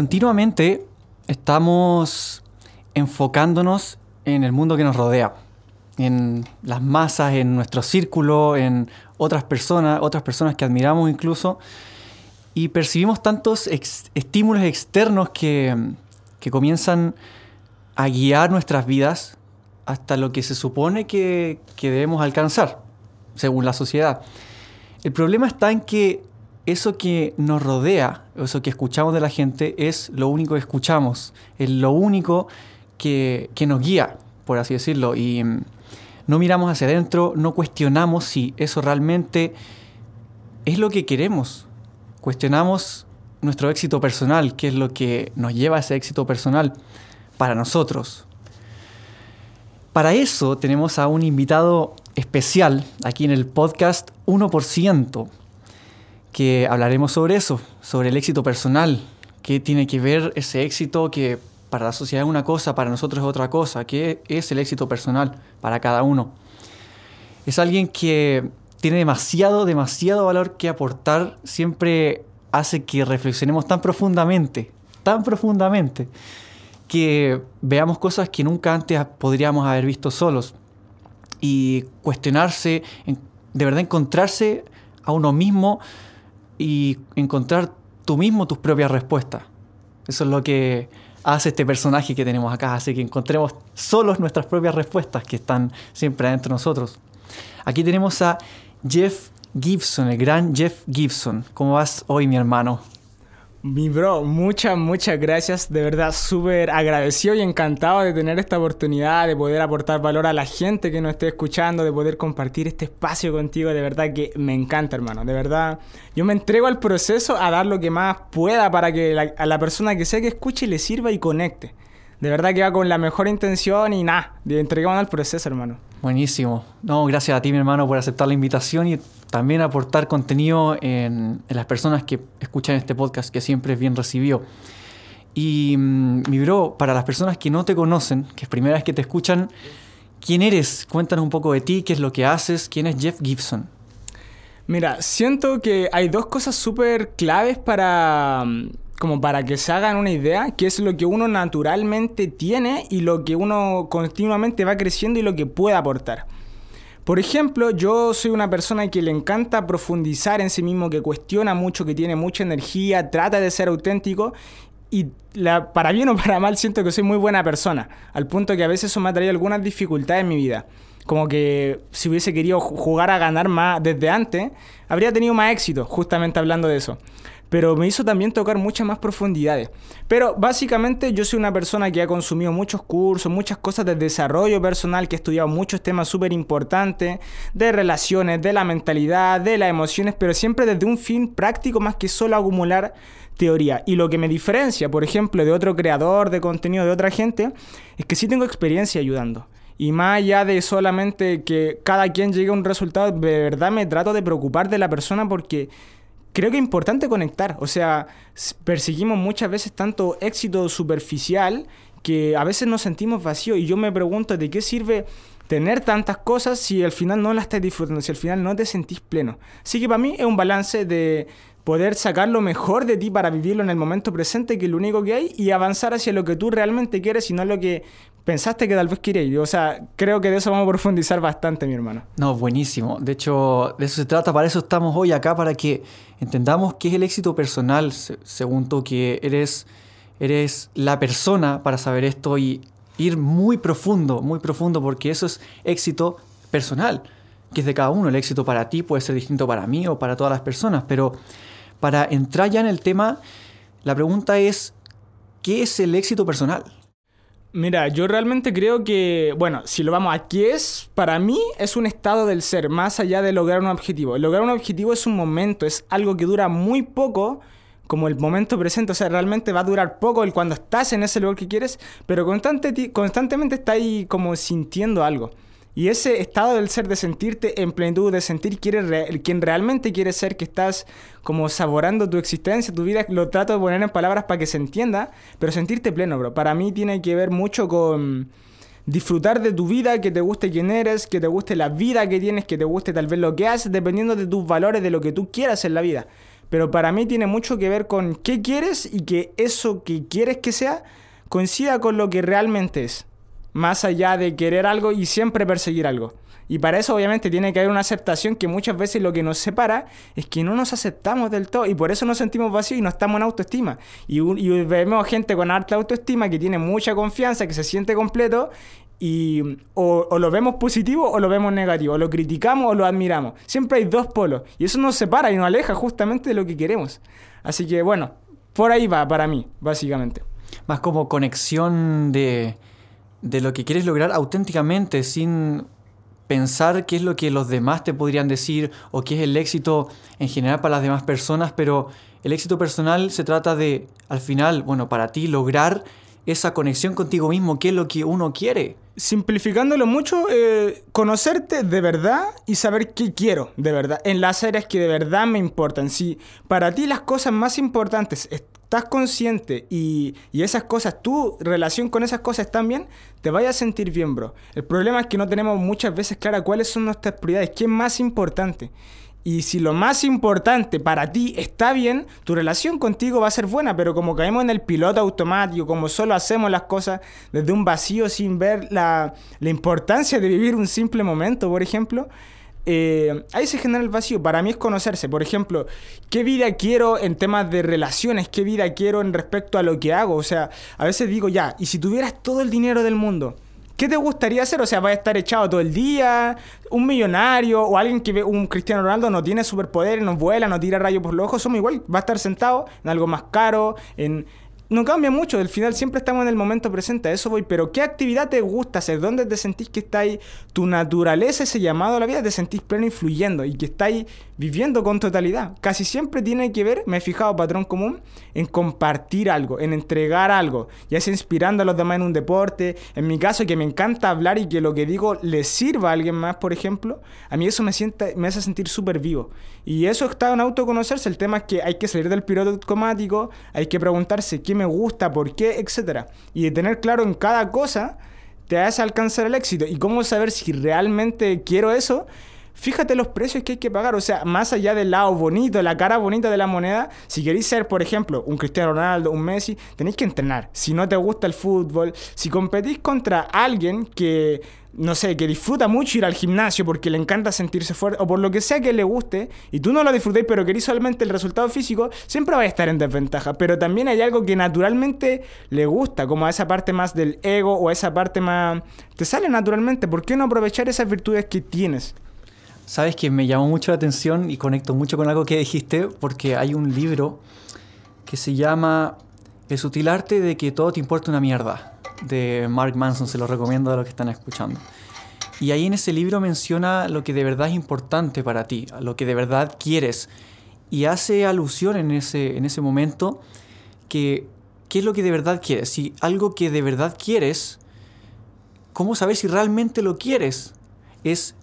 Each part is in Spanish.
Continuamente estamos enfocándonos en el mundo que nos rodea, en las masas, en nuestro círculo, en otras personas, otras personas que admiramos incluso, y percibimos tantos estímulos externos que, que comienzan a guiar nuestras vidas hasta lo que se supone que, que debemos alcanzar, según la sociedad. El problema está en que eso que nos rodea, eso que escuchamos de la gente, es lo único que escuchamos, es lo único que, que nos guía, por así decirlo. Y mm, no miramos hacia adentro, no cuestionamos si eso realmente es lo que queremos. Cuestionamos nuestro éxito personal, qué es lo que nos lleva a ese éxito personal para nosotros. Para eso tenemos a un invitado especial aquí en el podcast 1%, que hablaremos sobre eso, sobre el éxito personal, qué tiene que ver ese éxito que para la sociedad es una cosa, para nosotros es otra cosa, qué es el éxito personal para cada uno. Es alguien que tiene demasiado, demasiado valor que aportar, siempre hace que reflexionemos tan profundamente, tan profundamente, que veamos cosas que nunca antes podríamos haber visto solos y cuestionarse, de verdad encontrarse a uno mismo y encontrar tú mismo tus propias respuestas. Eso es lo que hace este personaje que tenemos acá, hace que encontremos solos nuestras propias respuestas que están siempre adentro de nosotros. Aquí tenemos a Jeff Gibson, el gran Jeff Gibson. ¿Cómo vas hoy, mi hermano? Mi bro, muchas, muchas gracias. De verdad, súper agradecido y encantado de tener esta oportunidad, de poder aportar valor a la gente que nos esté escuchando, de poder compartir este espacio contigo. De verdad que me encanta, hermano. De verdad, yo me entrego al proceso a dar lo que más pueda para que a la persona que sea que escuche le sirva y conecte. De verdad que va con la mejor intención y nada, de entregamos al proceso, hermano. Buenísimo. No, gracias a ti, mi hermano, por aceptar la invitación y también aportar contenido en, las personas que escuchan este podcast, que siempre es bien recibido. Y mm, mi bro, para las personas que no te conocen, que es primera vez que te escuchan, ¿quién eres? Cuéntanos un poco de ti, qué es lo que haces, quién es Jeff Gibson. Mira, siento que hay dos cosas súper claves para, mm, como para que se hagan una idea, que es lo que uno naturalmente tiene y lo que uno continuamente va creciendo y lo que puede aportar. Por ejemplo, yo soy una persona que le encanta profundizar en sí mismo, que cuestiona mucho, que tiene mucha energía, trata de ser auténtico y para bien o para mal siento que soy muy buena persona, al punto que a veces eso me ha traído algunas dificultades en mi vida. Como que si hubiese querido jugar a ganar más desde antes, habría tenido más éxito, justamente hablando de eso pero me hizo también tocar muchas más profundidades. Pero básicamente yo soy una persona que ha consumido muchos cursos, muchas cosas de desarrollo personal, que he estudiado muchos temas súper importantes, de relaciones, de la mentalidad, de las emociones, pero siempre desde un fin práctico más que solo acumular teoría. Y lo que me diferencia, por ejemplo, de otro creador de contenido, de otra gente, es que sí tengo experiencia ayudando. Y más allá de solamente que cada quien llegue a un resultado, de verdad me trato de preocupar de la persona porque creo que es importante conectar. O sea, perseguimos muchas veces tanto éxito superficial que a veces nos sentimos vacíos. Y yo me pregunto, ¿de qué sirve tener tantas cosas si al final no las estás disfrutando, si al final no te sentís pleno? Así que para mí es un balance de poder sacar lo mejor de ti para vivirlo en el momento presente, que es lo único que hay, y avanzar hacia lo que tú realmente quieres y no lo que pensaste que tal vez querías. O sea, creo que de eso vamos a profundizar bastante, mi hermano. No, buenísimo. De hecho, de eso se trata. Para eso estamos hoy acá, para que entendamos qué es el éxito personal, según tú, que eres, eres la persona para saber esto y ir muy profundo, muy profundo, porque eso es éxito personal, que es de cada uno. El éxito para ti puede ser distinto para mí o para todas las personas, pero para entrar ya en el tema, la pregunta es, ¿qué es el éxito personal? Mira, yo realmente creo que, bueno, si lo vamos a qué es, para mí es un estado del ser, más allá de lograr un objetivo. Lograr un objetivo es un momento, es algo que dura muy poco, como el momento presente, o sea, realmente va a durar poco el cuando estás en ese lugar que quieres, pero constante, constantemente estás ahí como sintiendo algo. Y ese estado del ser, de sentirte en plenitud, de sentir quién quien realmente quieres ser, que estás como saborando tu existencia, tu vida, lo trato de poner en palabras para que se entienda, pero sentirte pleno, bro. Para mí tiene que ver mucho con disfrutar de tu vida, que te guste quién eres, que te guste la vida que tienes, que te guste tal vez lo que haces, dependiendo de tus valores, de lo que tú quieras en la vida. Pero para mí tiene mucho que ver con qué quieres y que eso que quieres que sea coincida con lo que realmente es más allá de querer algo y siempre perseguir algo. Y para eso obviamente tiene que haber una aceptación que muchas veces lo que nos separa es que no nos aceptamos del todo y por eso nos sentimos vacíos y no estamos en autoestima. Y, vemos gente con alta autoestima que tiene mucha confianza, que se siente completo y o, o, lo vemos positivo o lo vemos negativo, o lo criticamos o lo admiramos. Siempre hay dos polos y eso nos separa y nos aleja justamente de lo que queremos. Así que bueno, por ahí va para mí, básicamente. Más como conexión de de lo que quieres lograr auténticamente, sin pensar qué es lo que los demás te podrían decir o qué es el éxito en general para las demás personas, pero el éxito personal se trata de, al final, bueno, para ti lograr esa conexión contigo mismo, qué es lo que uno quiere. Simplificándolo mucho, eh, conocerte de verdad y saber qué quiero de verdad, en las áreas que de verdad me importan. Si para ti las cosas más importantes estás consciente y, esas cosas, tu relación con esas cosas están bien, te vayas a sentir bien, bro. El problema es que no tenemos muchas veces clara cuáles son nuestras prioridades, qué es más importante. Y si lo más importante para ti está bien, tu relación contigo va a ser buena, pero como caemos en el piloto automático, como solo hacemos las cosas desde un vacío sin ver la, la importancia de vivir un simple momento, por ejemplo, eh, ahí se genera el vacío. Para mí es conocerse. Por ejemplo, ¿qué vida quiero en temas de relaciones? ¿Qué vida quiero en respecto a lo que hago? O sea, a veces digo, ya, ¿y si tuvieras todo el dinero del mundo? ¿Qué te gustaría hacer? O sea, ¿vas a estar echado todo el día? ¿Un millonario? ¿O alguien que ve un Cristiano Ronaldo no tiene superpoderes, no vuela, no tira rayos por los ojos? Somos igual, va a estar sentado en algo más caro, en, no cambia mucho, al final siempre estamos en el momento presente, a eso voy, pero ¿qué actividad te gusta hacer? ¿Dónde te sentís que está tu naturaleza, ese llamado a la vida, te sentís pleno influyendo y que está ahí viviendo con totalidad? Casi siempre tiene que ver, me he fijado patrón común, en compartir algo, en entregar algo, ya sea inspirando a los demás en un deporte, en mi caso que me encanta hablar y que lo que digo le sirva a alguien más, por ejemplo, a mí eso me, siente, me hace sentir súper vivo. Y eso está en autoconocerse, el tema es que hay que salir del piloto automático, hay que preguntarse qué me gusta, por qué, etc. Y de tener claro en cada cosa te hace alcanzar el éxito. ¿Y cómo saber si realmente quiero eso? Fíjate los precios que hay que pagar, o sea, más allá del lado bonito, la cara bonita de la moneda, si queréis ser, por ejemplo, un Cristiano Ronaldo, un Messi, tenéis que entrenar. Si no te gusta el fútbol, si competís contra alguien que no sé, que disfruta mucho ir al gimnasio porque le encanta sentirse fuerte o por lo que sea que le guste y tú no lo disfrutéis pero querís solamente el resultado físico, siempre va a estar en desventaja. Pero también hay algo que naturalmente le gusta, como a esa parte más del ego o esa parte más... Te sale naturalmente, ¿por qué no aprovechar esas virtudes que tienes? Sabes que me llamó mucho la atención y conecto mucho con algo que dijiste porque hay un libro que se llama El sutil arte de que todo te importa una mierda de Mark Manson, se lo recomiendo a los que están escuchando. Y ahí en ese libro menciona lo que de verdad es importante para ti, lo que de verdad quieres. Y hace alusión en ese, en ese momento que qué es lo que de verdad quieres. Si algo que de verdad quieres, ¿cómo saber si realmente lo quieres? Es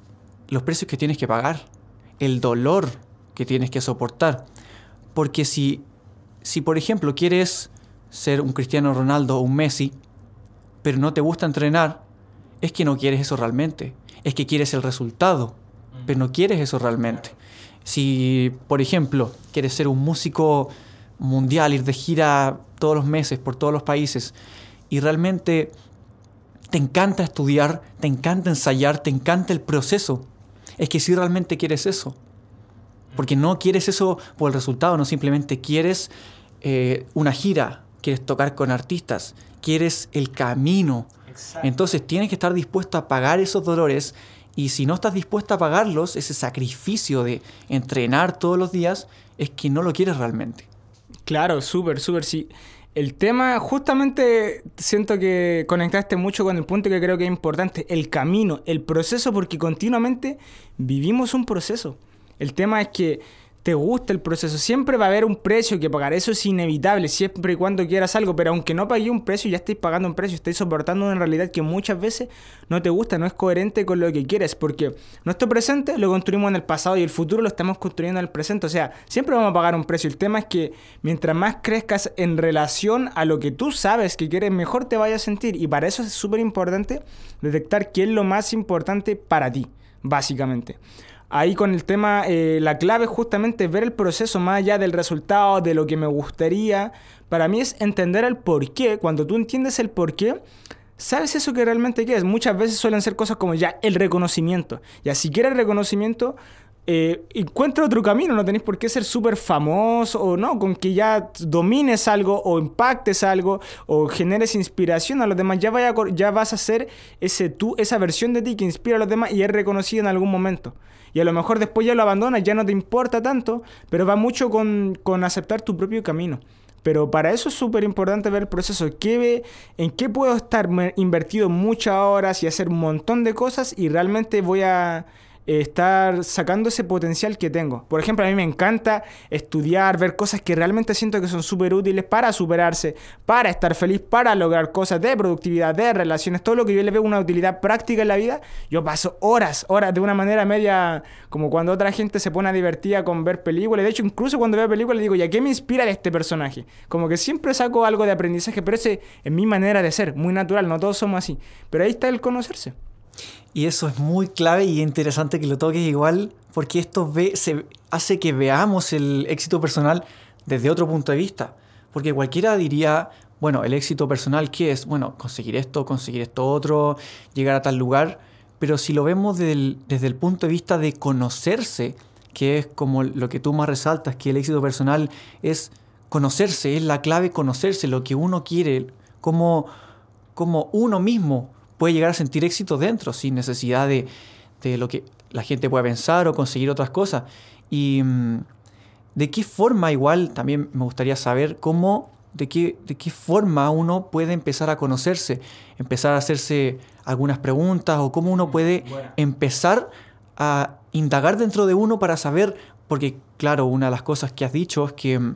los precios que tienes que pagar, el dolor que tienes que soportar. Porque si, si por ejemplo quieres ser un Cristiano Ronaldo o un Messi, pero no te gusta entrenar, es que no quieres eso realmente. Es que quieres el resultado, pero no quieres eso realmente. Si, por ejemplo, quieres ser un músico mundial, ir de gira todos los meses por todos los países, y realmente te encanta estudiar, te encanta ensayar, te encanta el proceso, es que si realmente quieres eso. Porque no quieres eso por el resultado, no simplemente quieres eh, una gira, quieres tocar con artistas, quieres el camino. Entonces tienes que estar dispuesto a pagar esos dolores y si no estás dispuesto a pagarlos, ese sacrificio de entrenar todos los días, es que no lo quieres realmente. Claro, súper, súper, sí. El tema, justamente siento que conectaste mucho con el punto que creo que es importante, el camino, el proceso, porque continuamente vivimos un proceso. El tema es que te gusta el proceso. Siempre va a haber un precio que pagar, eso es inevitable, siempre y cuando quieras algo, pero aunque no pagué un precio, ya estáis pagando un precio, estáis soportando una realidad que muchas veces no te gusta, no es coherente con lo que quieres, porque nuestro presente lo construimos en el pasado y el futuro lo estamos construyendo en el presente, o sea, siempre vamos a pagar un precio. El tema es que mientras más crezcas en relación a lo que tú sabes que quieres, mejor te vayas a sentir, y para eso es súper importante detectar qué es lo más importante para ti, básicamente ahí con el tema, eh, la clave justamente es ver el proceso más allá del resultado, de lo que me gustaría. Para mí es entender el por qué. Cuando tú entiendes el por qué, sabes eso que realmente quieres. Muchas veces suelen ser cosas como ya el reconocimiento. Ya si quieres reconocimiento, eh, encuentra otro camino, no tenéis por qué ser súper famoso o no, con que ya domines algo o impactes algo o generes inspiración a los demás, ya, vas a ser ese tú, esa versión de ti que inspira a los demás y es reconocida en algún momento. Y a lo mejor después ya lo abandonas, ya no te importa tanto, pero va mucho con, con aceptar tu propio camino. Pero para eso es súper importante ver el proceso. ¿Qué, ¿En qué puedo estar invertido muchas horas y hacer un montón de cosas y realmente voy a estar sacando ese potencial que tengo. Por ejemplo, a mí me encanta estudiar, ver cosas que realmente siento que son súper útiles para superarse, para estar feliz, para lograr cosas de productividad, de relaciones, todo lo que yo le veo una utilidad práctica en la vida. Yo paso horas, horas de una manera media, como cuando otra gente se pone a divertir con ver películas. De hecho, incluso cuando veo películas digo, ¿ya qué me inspira de este personaje? Como que siempre saco algo de aprendizaje, pero ese es mi manera de ser, muy natural, no todos somos así. Pero ahí está el conocerse. Y eso es muy clave y interesante que lo toques igual, porque esto se hace que veamos el éxito personal desde otro punto de vista. Porque cualquiera diría, bueno, el éxito personal, ¿qué es? Bueno, conseguir esto, conseguir esto otro, llegar a tal lugar. Pero si lo vemos desde el punto de vista de conocerse, que es como lo que tú más resaltas, que el éxito personal es conocerse, es la clave conocerse, lo que uno quiere, como, como uno mismo puede llegar a sentir éxito dentro, sin necesidad de, lo que la gente pueda pensar o conseguir otras cosas. Y mm, de qué forma igual también me gustaría saber cómo, de qué, de qué forma uno puede empezar a conocerse, empezar a hacerse algunas preguntas o cómo uno puede empezar a indagar dentro de uno para saber, porque claro, una de las cosas que has dicho es que mm,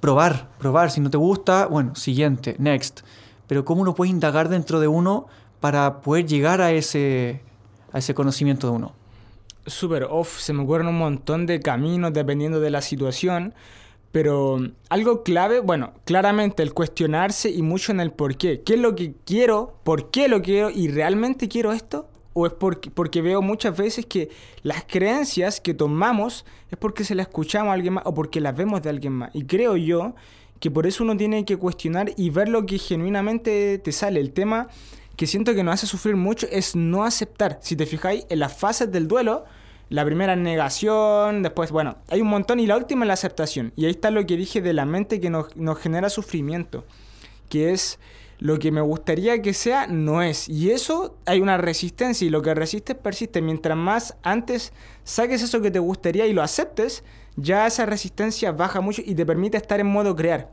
probar, probar, si no te gusta, bueno, siguiente, next. Pero cómo uno puede indagar dentro de uno para poder llegar a ese, a ese conocimiento de uno? Súper off, se me ocurren un montón de caminos dependiendo de la situación, pero algo clave, bueno, claramente el cuestionarse y mucho en el por qué. ¿Qué es lo que quiero? ¿Por qué lo quiero? ¿Y realmente quiero esto? ¿O es porque, porque veo muchas veces que las creencias que tomamos es porque se las escuchamos a alguien más o porque las vemos de alguien más? Y creo yo que por eso uno tiene que cuestionar y ver lo que genuinamente te sale. El tema que siento que nos hace sufrir mucho es no aceptar. Si te fijáis, en las fases del duelo, la primera es negación, después, bueno, hay un montón y la última es la aceptación. Y ahí está lo que dije de la mente que nos, genera sufrimiento, que es lo que me gustaría que sea, no es. Y eso hay una resistencia y lo que resiste persiste. Mientras más antes saques eso que te gustaría y lo aceptes, ya esa resistencia baja mucho y te permite estar en modo crear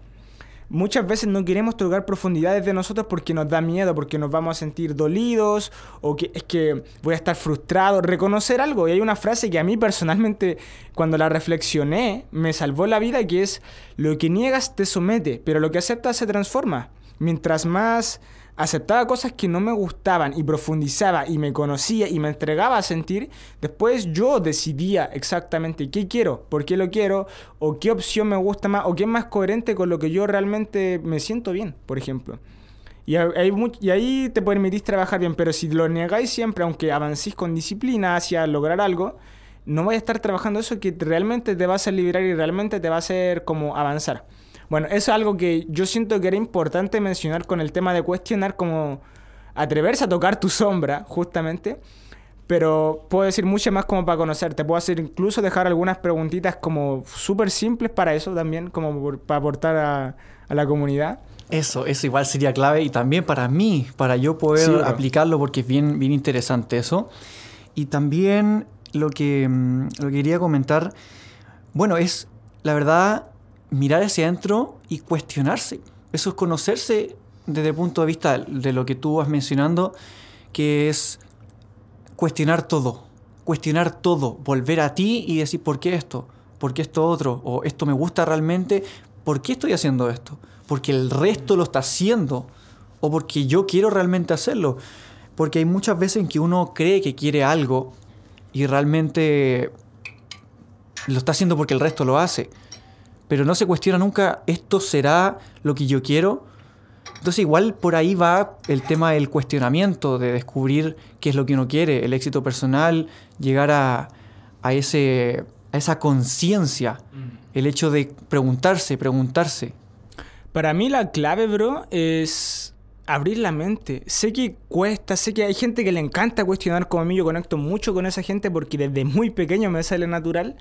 muchas veces no queremos tocar profundidades de nosotros porque nos da miedo, porque nos vamos a sentir dolidos o que es que voy a estar frustrado. Reconocer algo. Y hay una frase que a mí personalmente, cuando la reflexioné, me salvó la vida, que es, lo que niegas te somete, pero lo que aceptas se transforma. Mientras más aceptaba cosas que no me gustaban y profundizaba y me conocía y me entregaba a sentir, después yo decidía exactamente qué quiero, por qué lo quiero, o qué opción me gusta más, o qué es más coherente con lo que yo realmente me siento bien, por ejemplo. Y, y ahí te permitís trabajar bien, pero si lo negáis siempre, aunque avancéis con disciplina hacia lograr algo, no vais a estar trabajando eso que realmente te va a hacer liberar y realmente te va a hacer como avanzar. Bueno, eso es algo que yo siento que era importante mencionar con el tema de cuestionar, como atreverse a tocar tu sombra, justamente. Pero puedo decir mucho más como para conocerte. Puedo hacer incluso dejar algunas preguntitas como súper simples para eso también, como para aportar a, la comunidad. Eso, eso igual sería clave y también para mí, para yo poder aplicarlo porque es bien, bien interesante eso. Y también lo que, mm, lo que quería comentar, bueno, es la verdad mirar hacia adentro y cuestionarse. eso es conocerse desde el punto de vista de lo que tú vas mencionando, que es cuestionar todo, cuestionar todo, volver a ti y decir, ¿por qué esto? ¿Por qué esto otro? ¿O esto me gusta realmente? ¿Por qué estoy haciendo esto? ¿Porque el resto lo está haciendo? ¿O porque yo quiero realmente hacerlo? Porque hay muchas veces en que uno cree que quiere algo y realmente lo está haciendo porque el resto lo hace. Pero no se cuestiona nunca, ¿esto será lo que yo quiero? Entonces igual por ahí va el tema del cuestionamiento, de descubrir qué es lo que uno quiere, el éxito personal, llegar a, ese, a esa conciencia, mm. el hecho de preguntarse, preguntarse. Para mí la clave, bro, es abrir la mente. Sé que cuesta, sé que hay gente que le encanta cuestionar como a mí, yo conecto mucho con esa gente porque desde muy pequeño me sale natural,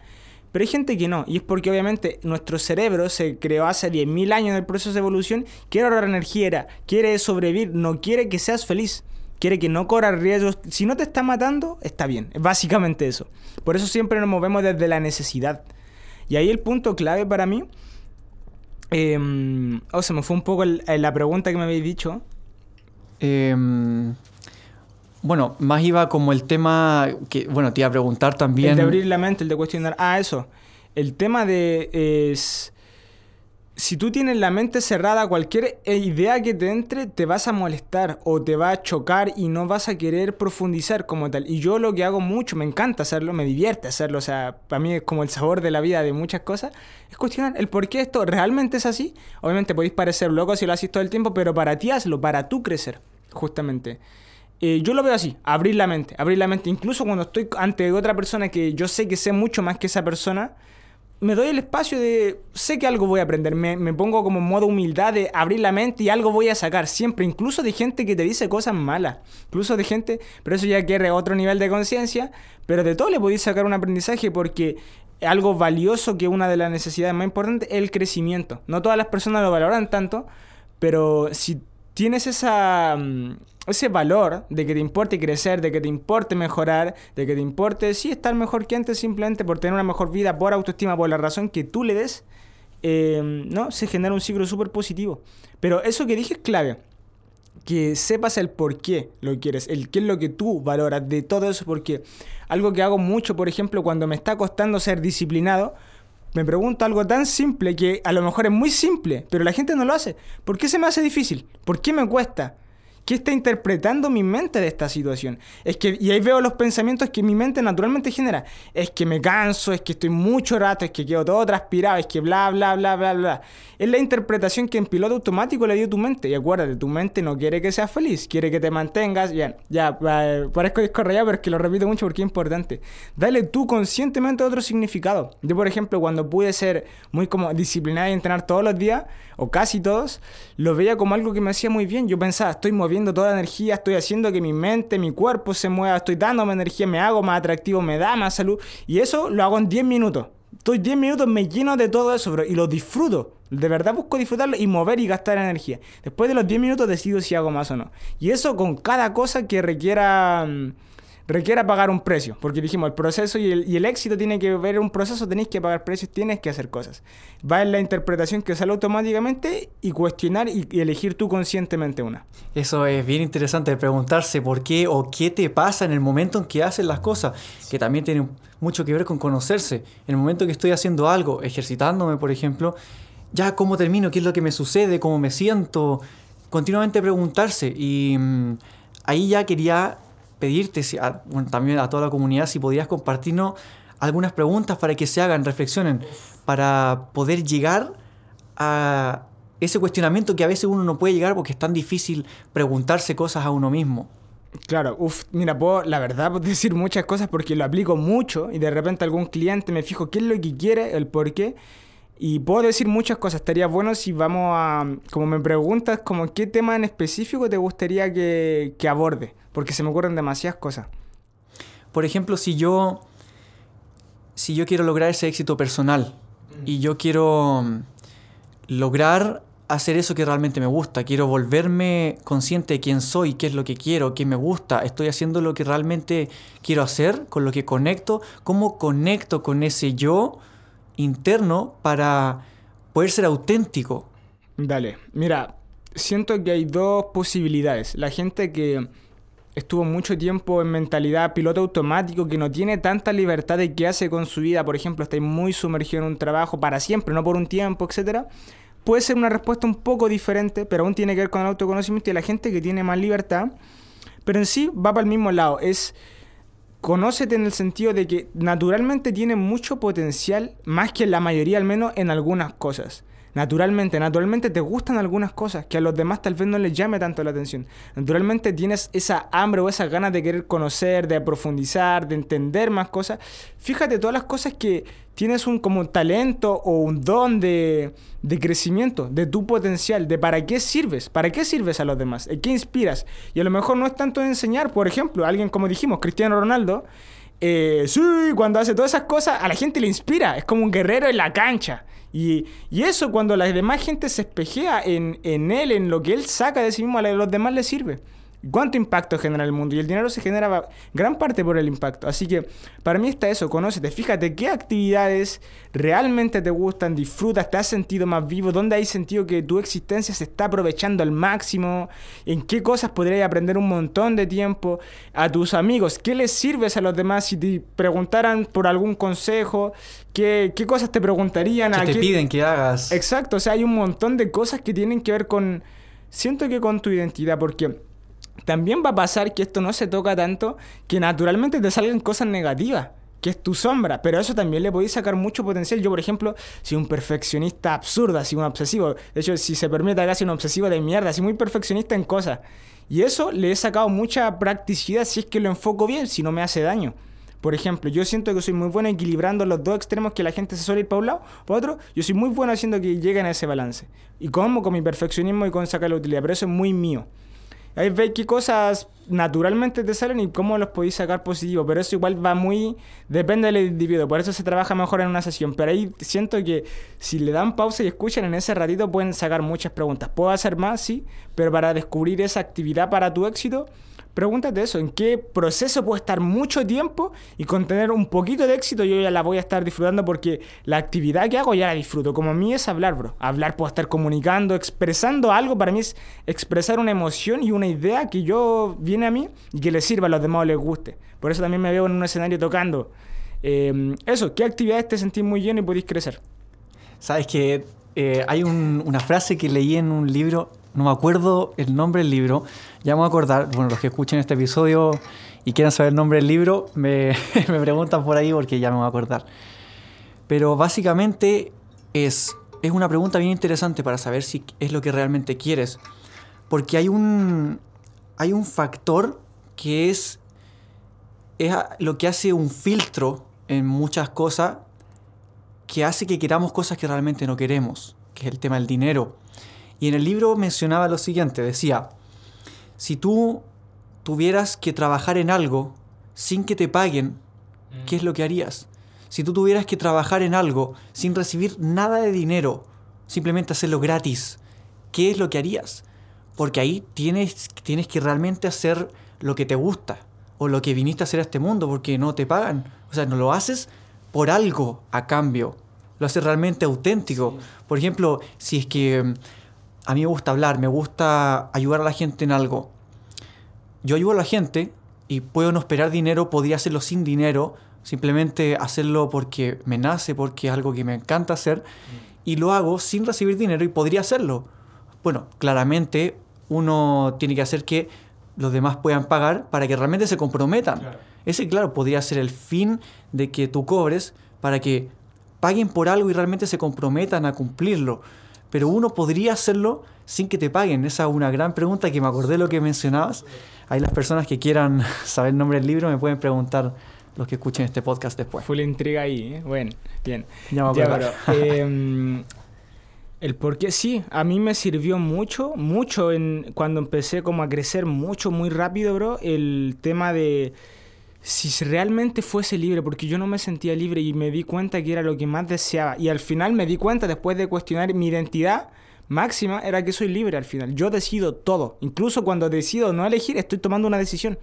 pero hay gente que no, y es porque obviamente nuestro cerebro se creó hace 10.000 años en el proceso de evolución, quiere ahorrar energía, quiere sobrevivir, no quiere que seas feliz. Quiere que no corras riesgos. Si no te está matando, está bien. Es básicamente eso. Por eso siempre nos movemos desde la necesidad. Y ahí el punto clave para mí. Eh, oh, se me fue un poco la pregunta que me habéis dicho. Em, bueno, más iba como el tema que, bueno, te iba a preguntar también. El de abrir la mente, el de cuestionar. Ah, eso. El tema de es. Si tú tienes la mente cerrada, cualquier idea que te entre te vas a molestar o te va a chocar y no vas a querer profundizar como tal. Y yo lo que hago mucho, me encanta hacerlo, me divierte hacerlo. O sea, para mí es como el sabor de la vida de muchas cosas. Es cuestionar el por qué esto realmente es así. Obviamente podéis parecer loco si lo haces todo el tiempo, pero para ti hazlo, para tú crecer justamente. Eh, yo lo veo así, abrir la mente, abrir la mente. Incluso cuando estoy ante otra persona que yo sé que sé mucho más que esa persona, me doy el espacio de, sé que algo voy a aprender, me, me, pongo como modo humildad de abrir la mente y algo voy a sacar siempre, incluso de gente que te dice cosas malas, incluso de gente, pero eso ya quiere otro nivel de conciencia, pero de todo le podéis sacar un aprendizaje porque algo valioso que una de las necesidades más importantes es el crecimiento. No todas las personas lo valoran tanto, pero si tienes esa, mm, ese valor de que te importe crecer, de que te importe mejorar, de que te importe, sí, estar mejor que antes simplemente por tener una mejor vida, por autoestima, por la razón que tú le des, em, ¿no? Se genera un ciclo súper positivo. Pero eso que dije es clave. Que sepas el por qué lo quieres, el qué es lo que tú valoras de todo eso, porque algo que hago mucho, por ejemplo, cuando me está costando ser disciplinado, me pregunto algo tan simple que a lo mejor es muy simple, pero la gente no lo hace. ¿Por qué se me hace difícil? ¿Por qué me cuesta? ¿Qué está interpretando mi mente de esta situación? Es que, y ahí veo los pensamientos que mi mente naturalmente genera. Es que me canso, es que estoy mucho rato, es que quedo todo transpirado, es que bla, bla, bla, bla, bla. Es la interpretación que en piloto automático le dio tu mente. Y acuérdate, tu mente no quiere que seas feliz, quiere que te mantengas. Bien, ya, parezco discorreado, pero es que lo repito mucho porque es importante. Dale tú conscientemente otro significado. Yo, por ejemplo, cuando pude ser muy como disciplinado y entrenar todos los días, o casi todos, lo veía como algo que me hacía muy bien. Yo pensaba, estoy moviendo toda energía, estoy haciendo que mi mente, mi cuerpo se mueva, estoy dándome energía, me hago más atractivo, me da más salud. Y eso lo hago en 10 minutos. Estoy 10 minutos, me lleno de todo eso, bro, y lo disfruto. De verdad busco disfrutarlo y mover y gastar energía. Después de los 10 minutos decido si hago más o no. Y eso con cada cosa que requiera... Requiera pagar un precio. Porque dijimos, el proceso y el, éxito tiene que ver un proceso, tenéis que pagar precios, tienes que hacer cosas. Va en la interpretación que sale automáticamente y cuestionar y, elegir tú conscientemente una. Eso es bien interesante, preguntarse por qué o qué te pasa en el momento en que haces las cosas, que también tiene mucho que ver con conocerse. En el momento que estoy haciendo algo, ejercitándome, por ejemplo, ya cómo termino, qué es lo que me sucede, cómo me siento, continuamente preguntarse. Y mm, ahí ya quería pedirte también a toda la comunidad si podías compartirnos algunas preguntas para que se hagan, reflexionen, para poder llegar a ese cuestionamiento que a veces uno no puede llegar porque es tan difícil preguntarse cosas a uno mismo. Claro, uff, mira, puedo, la verdad, puedo decir muchas cosas porque lo aplico mucho y de repente algún cliente me fijo qué es lo que quiere, el por qué. Y puedo decir muchas cosas. Estaría bueno si vamos a. Como me preguntas, como qué tema en específico te gustaría que, que aborde porque se me ocurren demasiadas cosas. Por ejemplo, si yo, si yo quiero lograr ese éxito personal mm. y yo quiero mm, lograr hacer eso que realmente me gusta, quiero volverme consciente de quién soy, qué es lo que quiero, qué me gusta, estoy haciendo lo que realmente quiero hacer, con lo que conecto, cómo conecto con ese yo interno para poder ser auténtico. Dale, mira, siento que hay dos posibilidades. La gente que estuvo mucho tiempo en mentalidad piloto automático, que no tiene tanta libertad de qué hace con su vida, por ejemplo, está muy sumergido en un trabajo para siempre, no por un tiempo, etcétera, puede ser una respuesta un poco diferente, pero aún tiene que ver con el autoconocimiento y la gente que tiene más libertad, pero en sí va para el mismo lado, es conócete en el sentido de que naturalmente tiene mucho potencial, más que la mayoría al menos en algunas cosas. Naturalmente, naturalmente te gustan algunas cosas que a los demás tal vez no les llame tanto la atención. Naturalmente tienes esa hambre o esas ganas de querer conocer, de profundizar, de entender más cosas. Fíjate todas las cosas que tienes un como talento o un don de, de crecimiento, de tu potencial, de para qué sirves, para qué sirves a los demás, qué inspiras. Y a lo mejor no es tanto enseñar, por ejemplo, alguien como dijimos, Cristiano Ronaldo, eh, sí, cuando hace todas esas cosas, a la gente le inspira, es como un guerrero en la cancha. Y, eso cuando la demás gente se espejea en, en, él, en lo que él saca de sí mismo, a los demás le sirve. ¿Cuánto impacto genera el mundo? Y el dinero se genera gran parte por el impacto. Así que para mí está eso, conócete, fíjate qué actividades realmente te gustan, disfrutas, te has sentido más vivo, dónde hay sentido que tu existencia se está aprovechando al máximo, en qué cosas podrías aprender un montón de tiempo, a tus amigos, qué les sirves a los demás si te preguntaran por algún consejo, qué, qué cosas te preguntarían. ¿Qué a te piden que hagas? Exacto, o sea, hay un montón de cosas que tienen que ver con, siento que con tu identidad, porque también va a pasar que esto no se toca tanto que naturalmente te salgan cosas negativas, que es tu sombra, pero eso también le podéis sacar mucho potencial. Yo, por ejemplo, soy un perfeccionista absurdo, así un obsesivo, de hecho, si se permite, casi un obsesivo de mierda, así muy perfeccionista en cosas. Y eso le he sacado mucha practicidad si es que lo enfoco bien, si no me hace daño. Por ejemplo, yo siento que soy muy bueno equilibrando los dos extremos que la gente se suele ir para un lado, para otro. Yo soy muy bueno haciendo que lleguen a ese balance. Y como con mi perfeccionismo y con sacar la utilidad, pero eso es muy mío. Ahí veis qué cosas naturalmente te salen y cómo los podéis sacar positivo. Pero eso igual va muy. Depende del individuo. Por eso se trabaja mejor en una sesión. Pero ahí siento que si le dan pausa y escuchan en ese ratito pueden sacar muchas preguntas. ¿Puedo hacer más? Sí. Pero para descubrir esa actividad para tu éxito, pregúntate eso, ¿en qué proceso puedo estar mucho tiempo y con tener un poquito de éxito yo ya la voy a estar disfrutando porque la actividad que hago ya la disfruto. Como a mí es hablar, bro. Hablar puedo estar comunicando, expresando algo, para mí es expresar una emoción y una idea que yo viene a mí y que le sirva a los demás o les guste. Por eso también me veo en un escenario tocando. Eh, eso, ¿qué actividades te sentís muy lleno y podéis crecer? Sabes que eh, hay un, una frase que leí en un libro no me acuerdo el nombre del libro. Ya me voy a acordar, bueno, los que escuchen este episodio y quieran saber el nombre del libro, me, me preguntan por ahí porque ya me voy a acordar. Pero básicamente es, es una pregunta bien interesante para saber si es lo que realmente quieres. Porque hay un, hay un factor que es, es lo que hace un filtro en muchas cosas que hace que queramos cosas que realmente no queremos, que es el tema del dinero. Y en el libro mencionaba lo siguiente, decía, si tú tuvieras que trabajar en algo sin que te paguen, ¿qué es lo que harías? Si tú tuvieras que trabajar en algo sin recibir nada de dinero, simplemente hacerlo gratis, ¿qué es lo que harías? Porque ahí tienes, tienes que realmente hacer lo que te gusta o lo que viniste a hacer a este mundo porque no te pagan. O sea, no lo haces por algo a cambio. Lo haces realmente auténtico. Por ejemplo, si es que a mí me gusta hablar, me gusta ayudar a la gente en algo. Yo ayudo a la gente y puedo no esperar dinero, podría hacerlo sin dinero, simplemente hacerlo porque me nace, porque es algo que me encanta hacer, y lo hago sin recibir dinero y podría hacerlo. Bueno, claramente uno tiene que hacer que los demás puedan pagar para que realmente se comprometan. Ese, claro, podría ser el fin de que tú cobres para que paguen por algo y realmente se comprometan a cumplirlo pero uno podría hacerlo sin que te paguen? Esa es una gran pregunta que me acordé de lo que mencionabas. Hay las personas que quieran saber el nombre del libro me pueden preguntar los que escuchen este podcast después. Fue la intriga ahí, ¿eh? Bueno, bien. Ya me ya, eh, el por qué sí, a mí me sirvió mucho, mucho en, cuando empecé como a crecer mucho, muy rápido, bro, el tema de si realmente fuese libre, porque yo no me sentía libre y me di cuenta que era lo que más deseaba. Y al final me di cuenta, después de cuestionar mi identidad máxima, era que soy libre al final. Yo decido todo. Incluso cuando decido no elegir, estoy tomando una decisión.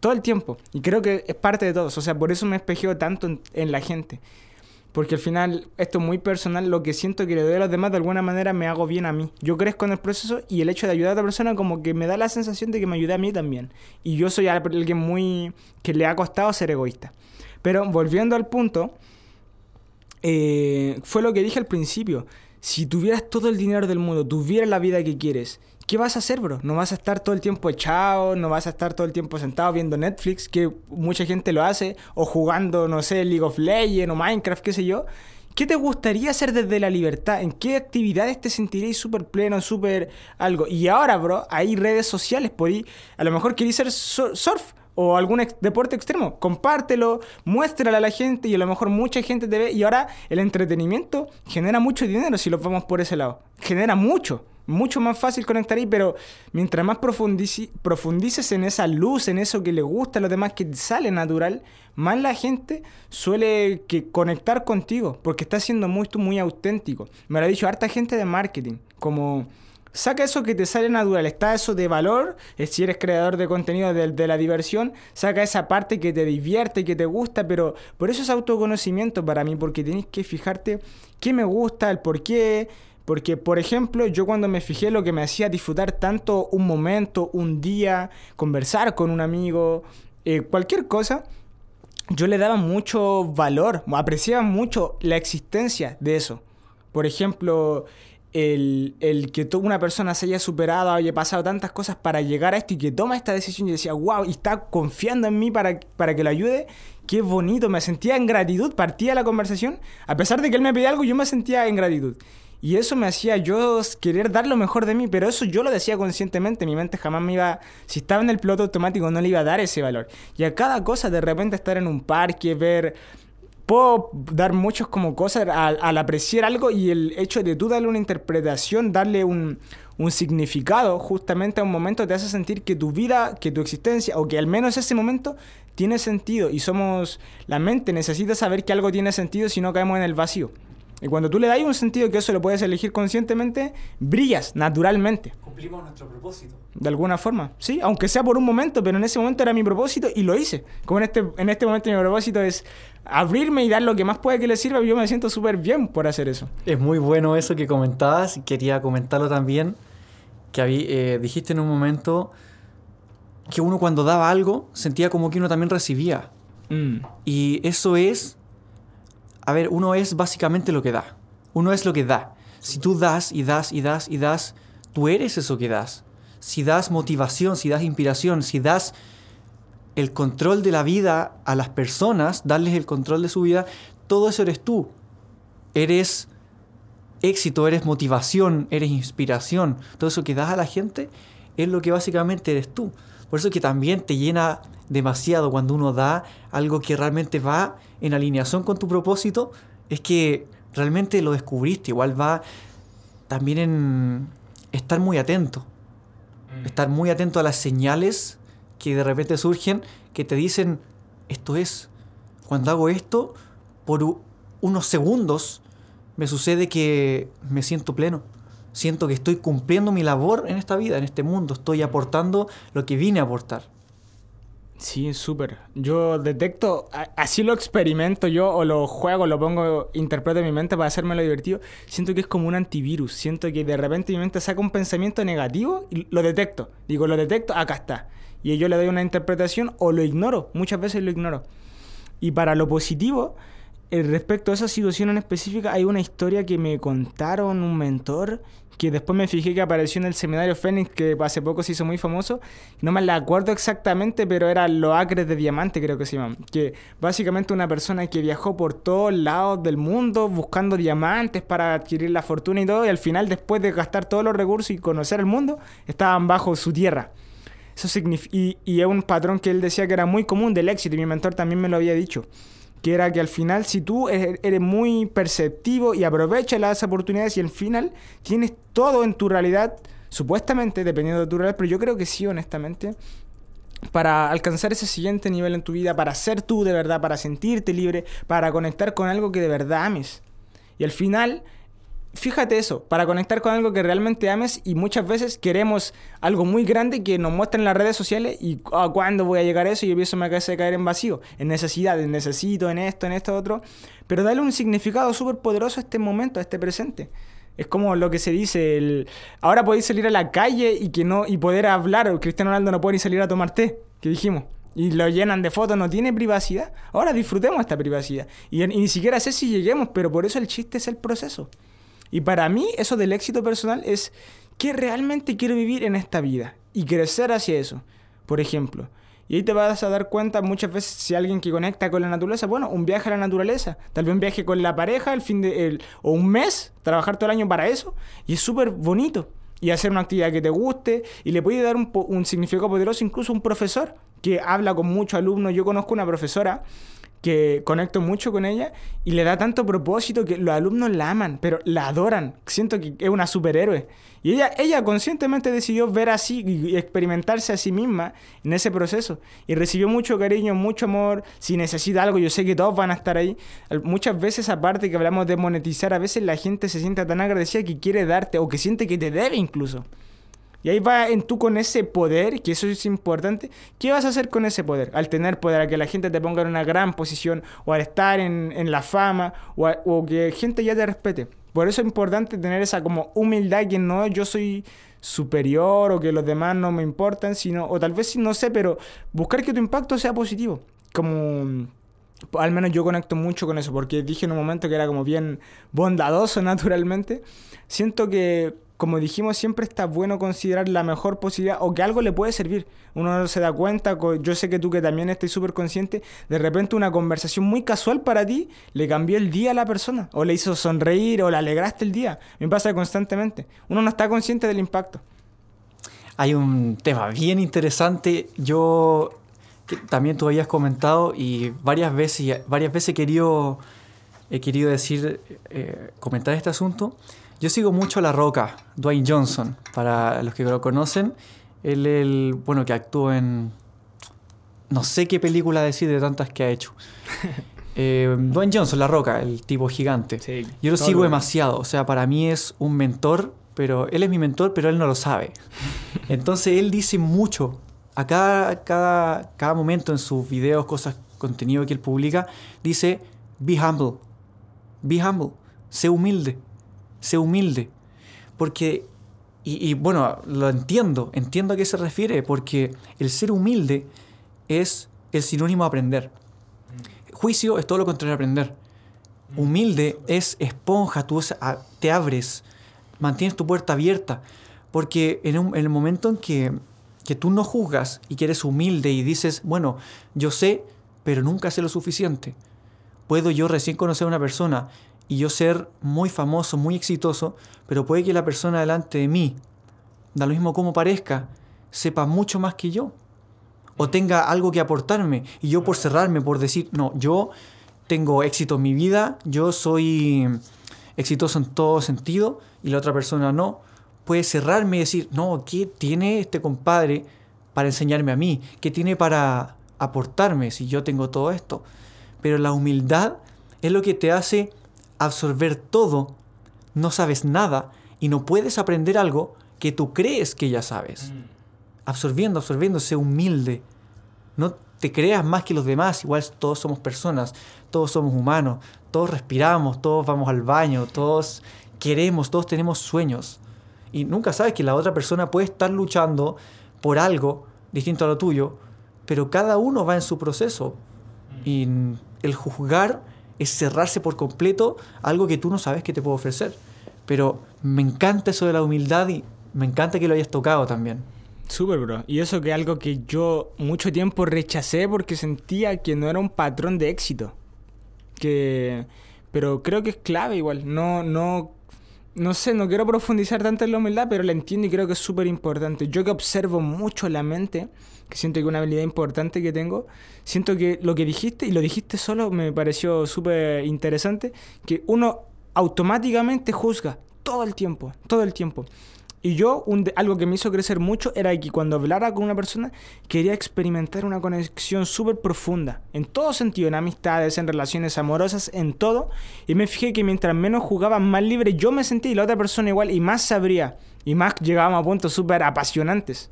Todo el tiempo. Y creo que es parte de todos. O sea, por eso me espejeo tanto en, la gente. Porque al final, esto es muy personal, lo que siento que le doy a los demás de alguna manera me hago bien a mí. Yo crezco en el proceso y el hecho de ayudar a otra persona como que me da la sensación de que me ayuda a mí también. Y yo soy alguien muy... que le ha costado ser egoísta. Pero volviendo al punto, eh, fue lo que dije al principio. Si tuvieras todo el dinero del mundo, tuvieras la vida que quieres, ¿qué vas a hacer, bro? No vas a estar todo el tiempo echado, no vas a estar todo el tiempo sentado viendo Netflix, que mucha gente lo hace, o jugando, no sé, League of Legends o Minecraft, qué sé yo. ¿Qué te gustaría hacer desde la libertad? ¿En qué actividades te sentirías súper pleno, súper algo? Y ahora, bro, hay redes sociales, por ahí. A lo mejor queréis ser surf o algún deporte extremo, compártelo, muéstralo a la gente y a lo mejor mucha gente te ve y ahora el entretenimiento genera mucho dinero si lo vamos por ese lado. Genera mucho, mucho más fácil conectar ahí, pero mientras más profundices en esa luz, en eso que le gusta a los demás, que sale natural, más la gente suele que conectar contigo, porque está siendo muy, muy auténtico. Me lo ha dicho harta gente de marketing, como Saca eso que te sale natural, está eso de valor, si eres creador de contenido de, la diversión, saca esa parte que te divierte, que te gusta, pero por eso es autoconocimiento para mí, porque tienes que fijarte qué me gusta, el por qué, porque, por ejemplo, yo cuando me fijé lo que me hacía disfrutar tanto un momento, un día, conversar con un amigo, eh, cualquier cosa, yo le daba mucho valor, apreciaba mucho la existencia de eso. Por ejemplo, el, el, que una persona se haya superado, haya pasado tantas cosas para llegar a esto y que toma esta decisión y decía, wow, y está confiando en mí para, para que lo ayude, qué bonito, me sentía en gratitud, partía la conversación, a pesar de que él me pedía algo, yo me sentía en gratitud. Y eso me hacía yo querer dar lo mejor de mí, pero eso yo lo decía conscientemente, mi mente jamás me iba, si estaba en el piloto automático no le iba a dar ese valor. Y a cada cosa, de repente estar en un parque, ver puedo dar muchos como cosas al, apreciar algo y el hecho de tú darle una interpretación, darle un, significado justamente a un momento te hace sentir que tu vida, que tu existencia o que al menos ese momento tiene sentido y somos, la mente necesita saber que algo tiene sentido si no caemos en el vacío. Y cuando tú le das un sentido que eso lo puedes elegir conscientemente, brillas naturalmente. Cumplimos nuestro propósito. De alguna forma, sí, aunque sea por un momento, pero en ese momento era mi propósito y lo hice. Como en este, en este momento mi propósito es abrirme y dar lo que más puede que le sirva, yo me siento súper bien por hacer eso. Es muy bueno eso que comentabas, quería comentarlo también, que eh, dijiste en un momento que uno cuando daba algo sentía como que uno también recibía. Mm. Y eso es a ver, uno es básicamente lo que da. Uno es lo que da. Si tú das y das y das y das, tú eres eso que das. Si das motivación, si das inspiración, si das el control de la vida a las personas, darles el control de su vida, todo eso eres tú. Eres éxito, eres motivación, eres inspiración. Todo eso que das a la gente es lo que básicamente eres tú. Por eso que también te llena demasiado cuando uno da algo que realmente va en alineación con tu propósito, es que realmente lo descubriste. Igual va también en estar muy atento. Mm. Estar muy atento a las señales que de repente surgen que te dicen, esto es, cuando hago esto, por unos segundos me sucede que me siento pleno. Siento que estoy cumpliendo mi labor en esta vida, en este mundo. Estoy aportando lo que vine a aportar. Sí, súper. Yo detecto, así lo experimento yo o lo juego, lo pongo, interpreto en mi mente para hacérmelo divertido. Siento que es como un antivirus. Siento que de repente mi mente saca un pensamiento negativo y lo detecto. Digo, lo detecto, acá está. Y yo le doy una interpretación o lo ignoro. Muchas veces lo ignoro. Y para lo positivo, eh, respecto a esa situación en específica, hay una historia que me contaron un mentor que después me fijé que apareció en el seminario Fénix, que hace poco se hizo muy famoso. No me la acuerdo exactamente, pero era los acres de diamante, creo que se llaman. Que básicamente una persona que viajó por todos lados del mundo buscando diamantes para adquirir la fortuna y todo, y al final, después de gastar todos los recursos y conocer el mundo, estaban bajo su tierra. Eso y, y es un patrón que él decía que era muy común del éxito, y mi mentor también me lo había dicho que era que al final si tú eres muy perceptivo y aprovechas las oportunidades y al final tienes todo en tu realidad, supuestamente, dependiendo de tu realidad, pero yo creo que sí, honestamente, para alcanzar ese siguiente nivel en tu vida, para ser tú de verdad, para sentirte libre, para conectar con algo que de verdad ames. Y al final, fíjate eso, para conectar con algo que realmente ames y muchas veces queremos algo muy grande que nos muestran en las redes sociales y ah, cuándo voy a llegar a eso y empiezo a caer en vacío, en necesidad, en necesito, en esto, en esto, otro. Pero dale un significado súper poderoso a este momento, a este presente. Es como lo que se dice, el, ahora podéis salir a la calle y, que no, y poder hablar, Cristiano Ronaldo no puede ni salir a tomar té, que dijimos y lo llenan de fotos, no tiene privacidad. Ahora disfrutemos esta privacidad. Y, y, ni siquiera sé si lleguemos, pero por eso el chiste es el proceso. Y para mí eso del éxito personal es que realmente quiero vivir en esta vida y crecer hacia eso. Por ejemplo, y ahí te vas a dar cuenta muchas veces si alguien que conecta con la naturaleza, bueno, un viaje a la naturaleza, tal vez un viaje con la pareja el fin de el, o un mes, trabajar todo el año para eso y es súper bonito y hacer una actividad que te guste y le puede dar un, un significado poderoso incluso un profesor que habla con muchos alumnos. Yo conozco una profesora que conecto mucho con ella y le da tanto propósito que los alumnos la aman, pero la adoran. Siento que es una superhéroe. Y ella, ella conscientemente decidió ver así y experimentarse a sí misma en ese proceso. Y recibió mucho cariño, mucho amor. Si necesita algo, yo sé que todos van a estar ahí. Muchas veces, aparte que hablamos de monetizar, a veces la gente se siente tan agradecida que quiere darte o que siente que te debe incluso. Y ahí va en tú con ese poder, que eso es importante. ¿Qué vas a hacer con ese poder? Al tener poder, a que la gente te ponga en una gran posición, o al estar en, en la fama, o, o que gente ya te respete. Por eso es importante tener esa como humildad que no yo soy superior o que los demás no me importan, sino, o tal vez no sé, pero buscar que tu impacto sea positivo. Como al menos yo conecto mucho con eso, porque dije en un momento que era como bien bondadoso naturalmente. Siento que como dijimos, siempre está bueno considerar la mejor posibilidad o que algo le puede servir. Uno se da cuenta, yo sé que tú que también estás súper consciente, de repente una conversación muy casual para ti le cambió el día a la persona, o le hizo sonreír, o le alegraste el día. Me pasa constantemente. Uno no está consciente del impacto. Hay un tema bien interesante. Yo también tú habías comentado y varias veces, varias veces he querido, he querido decir, eh, comentar este asunto yo sigo mucho La Roca, Dwayne Johnson, para los que lo conocen. Él, el, bueno, que actuó en... No sé qué película decir de tantas que ha hecho. Eh, Dwayne Johnson, La Roca, el tipo gigante. Yo lo sigo demasiado. O sea, para mí es un mentor, pero él es mi mentor, pero él no lo sabe. Entonces él dice mucho. A cada, cada, cada momento en sus videos, cosas, contenido que él publica, dice, be humble. Be humble. Sé humilde sé humilde. Porque, y, bueno, lo entiendo, entiendo a qué se refiere, porque el ser humilde es el sinónimo de aprender. Juicio es todo lo contrario a aprender. Humilde es esponja, tú te abres, mantienes tu puerta abierta, porque en, el momento en que, que tú no juzgas y que eres humilde y dices, bueno, yo sé, pero nunca sé lo suficiente. Puedo yo recién conocer a una persona y yo ser muy famoso, muy exitoso, pero puede que la persona delante de mí, da lo mismo como parezca, sepa mucho más que yo. O tenga algo que aportarme. Y yo por cerrarme, por decir, no, yo tengo éxito en mi vida, yo soy exitoso en todo sentido, y la otra persona no, puede cerrarme y decir, no, ¿qué tiene este compadre para enseñarme a mí? ¿Qué tiene para aportarme si yo tengo todo esto? Pero la humildad es lo que te hace absorber todo, no sabes nada y no puedes aprender algo que tú crees que ya sabes. Mm. Absorbiendo, absorbiendo, sé humilde. No te creas más que los demás, igual todos somos personas, todos somos humanos, todos respiramos, todos vamos al baño, todos queremos, todos tenemos sueños. Y nunca sabes que la otra persona puede estar luchando por algo distinto a lo tuyo, pero cada uno va en su proceso. Mm. Y el juzgar es cerrarse por completo algo que tú no sabes que te puedo ofrecer. Pero me encanta eso de la humildad y me encanta que lo hayas tocado también. Súper, bro. Y eso que es algo que yo mucho tiempo rechacé porque sentía que no era un patrón de éxito. Que... Pero creo que es clave igual. No, no no sé, no quiero profundizar tanto en la humildad, pero la entiendo y creo que es súper importante. Yo que observo mucho la mente, que siento que es una habilidad importante que tengo, siento que lo que dijiste, y lo dijiste solo, me pareció súper interesante, que uno automáticamente juzga todo el tiempo, todo el tiempo. Y yo, un algo que me hizo crecer mucho era que cuando hablara con una persona, quería experimentar una conexión súper profunda. En todo sentido, en amistades, en relaciones amorosas, en todo. Y me fijé que mientras menos jugaba, más libre yo me sentía y la otra persona igual. Y más sabría. Y más llegábamos a puntos súper apasionantes.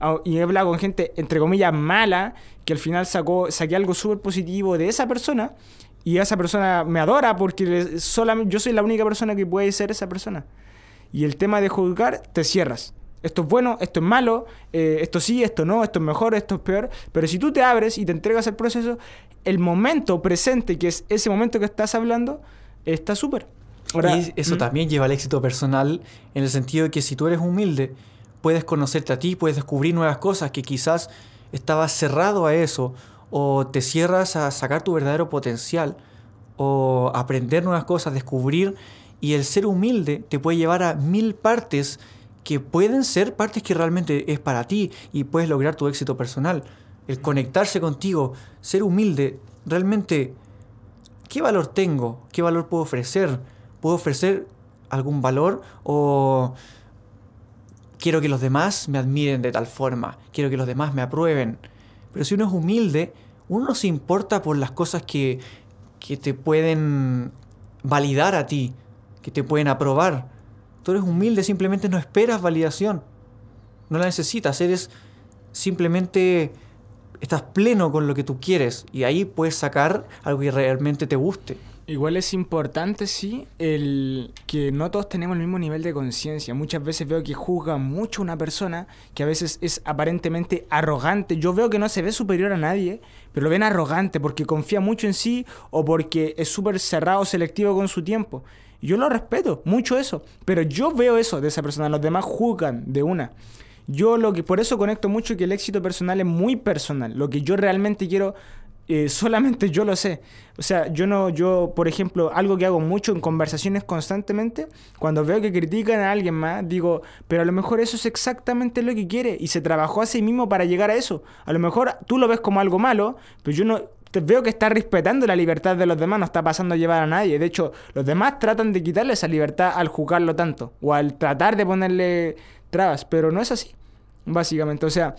Ah, Y he hablado con gente, entre comillas, mala, que al final sacó, saqué algo súper positivo de esa persona. Y esa persona me adora porque solamente, yo soy la única persona que puede ser esa persona. Y el tema de juzgar, te cierras. Esto es bueno, esto es malo, eh, esto sí, esto no, esto es mejor, esto es peor. Pero si tú te abres y te entregas al proceso, el momento presente, que es ese momento que estás hablando, está súper. Ahora, y eso ¿Mm? también lleva al éxito personal en el sentido de que si tú eres humilde, puedes conocerte a ti, puedes descubrir nuevas cosas que quizás estabas cerrado a eso, o te cierras a sacar tu verdadero potencial, o aprender nuevas cosas, descubrir, y el ser humilde te puede llevar a mil partes que pueden ser partes que realmente es para ti y puedes lograr tu éxito personal. El conectarse contigo, ser humilde, realmente ¿qué valor tengo? ¿Qué valor puedo ofrecer? ¿Puedo ofrecer algún valor o quiero que los demás me admiren de tal forma? Quiero que los demás me aprueben. Pero si uno es humilde, uno no se importa por las cosas que, que te pueden validar a ti, que te pueden aprobar. Tú eres humilde, simplemente no esperas validación. No la necesitas, eres simplemente estás pleno con lo que tú quieres y ahí puedes sacar algo que realmente te guste. Igual es importante, sí, el que no todos tenemos el mismo nivel de conciencia. Muchas veces veo que juzga mucho una persona que a veces es aparentemente arrogante. Yo veo que no se ve superior a nadie, pero lo ven arrogante porque confía mucho en sí o porque es súper cerrado, selectivo con su tiempo. Yo lo respeto, mucho eso. Pero yo veo eso de esa persona, los demás juzgan de una. Yo lo que por eso conecto mucho que el éxito personal es muy personal. Lo que yo realmente quiero eh, solamente yo lo sé. O sea, yo no, yo, por ejemplo, algo que hago mucho en conversaciones constantemente, cuando veo que critican a alguien más, digo, pero a lo mejor eso es exactamente lo que quiere y se trabajó a sí mismo para llegar a eso. A lo mejor tú lo ves como algo malo, pero yo no, veo que está respetando la libertad de los demás, no está pasando a llevar a nadie. De hecho, los demás tratan de quitarle esa libertad al juzgarlo tanto o al tratar de ponerle trabas, pero no es así, básicamente. O sea,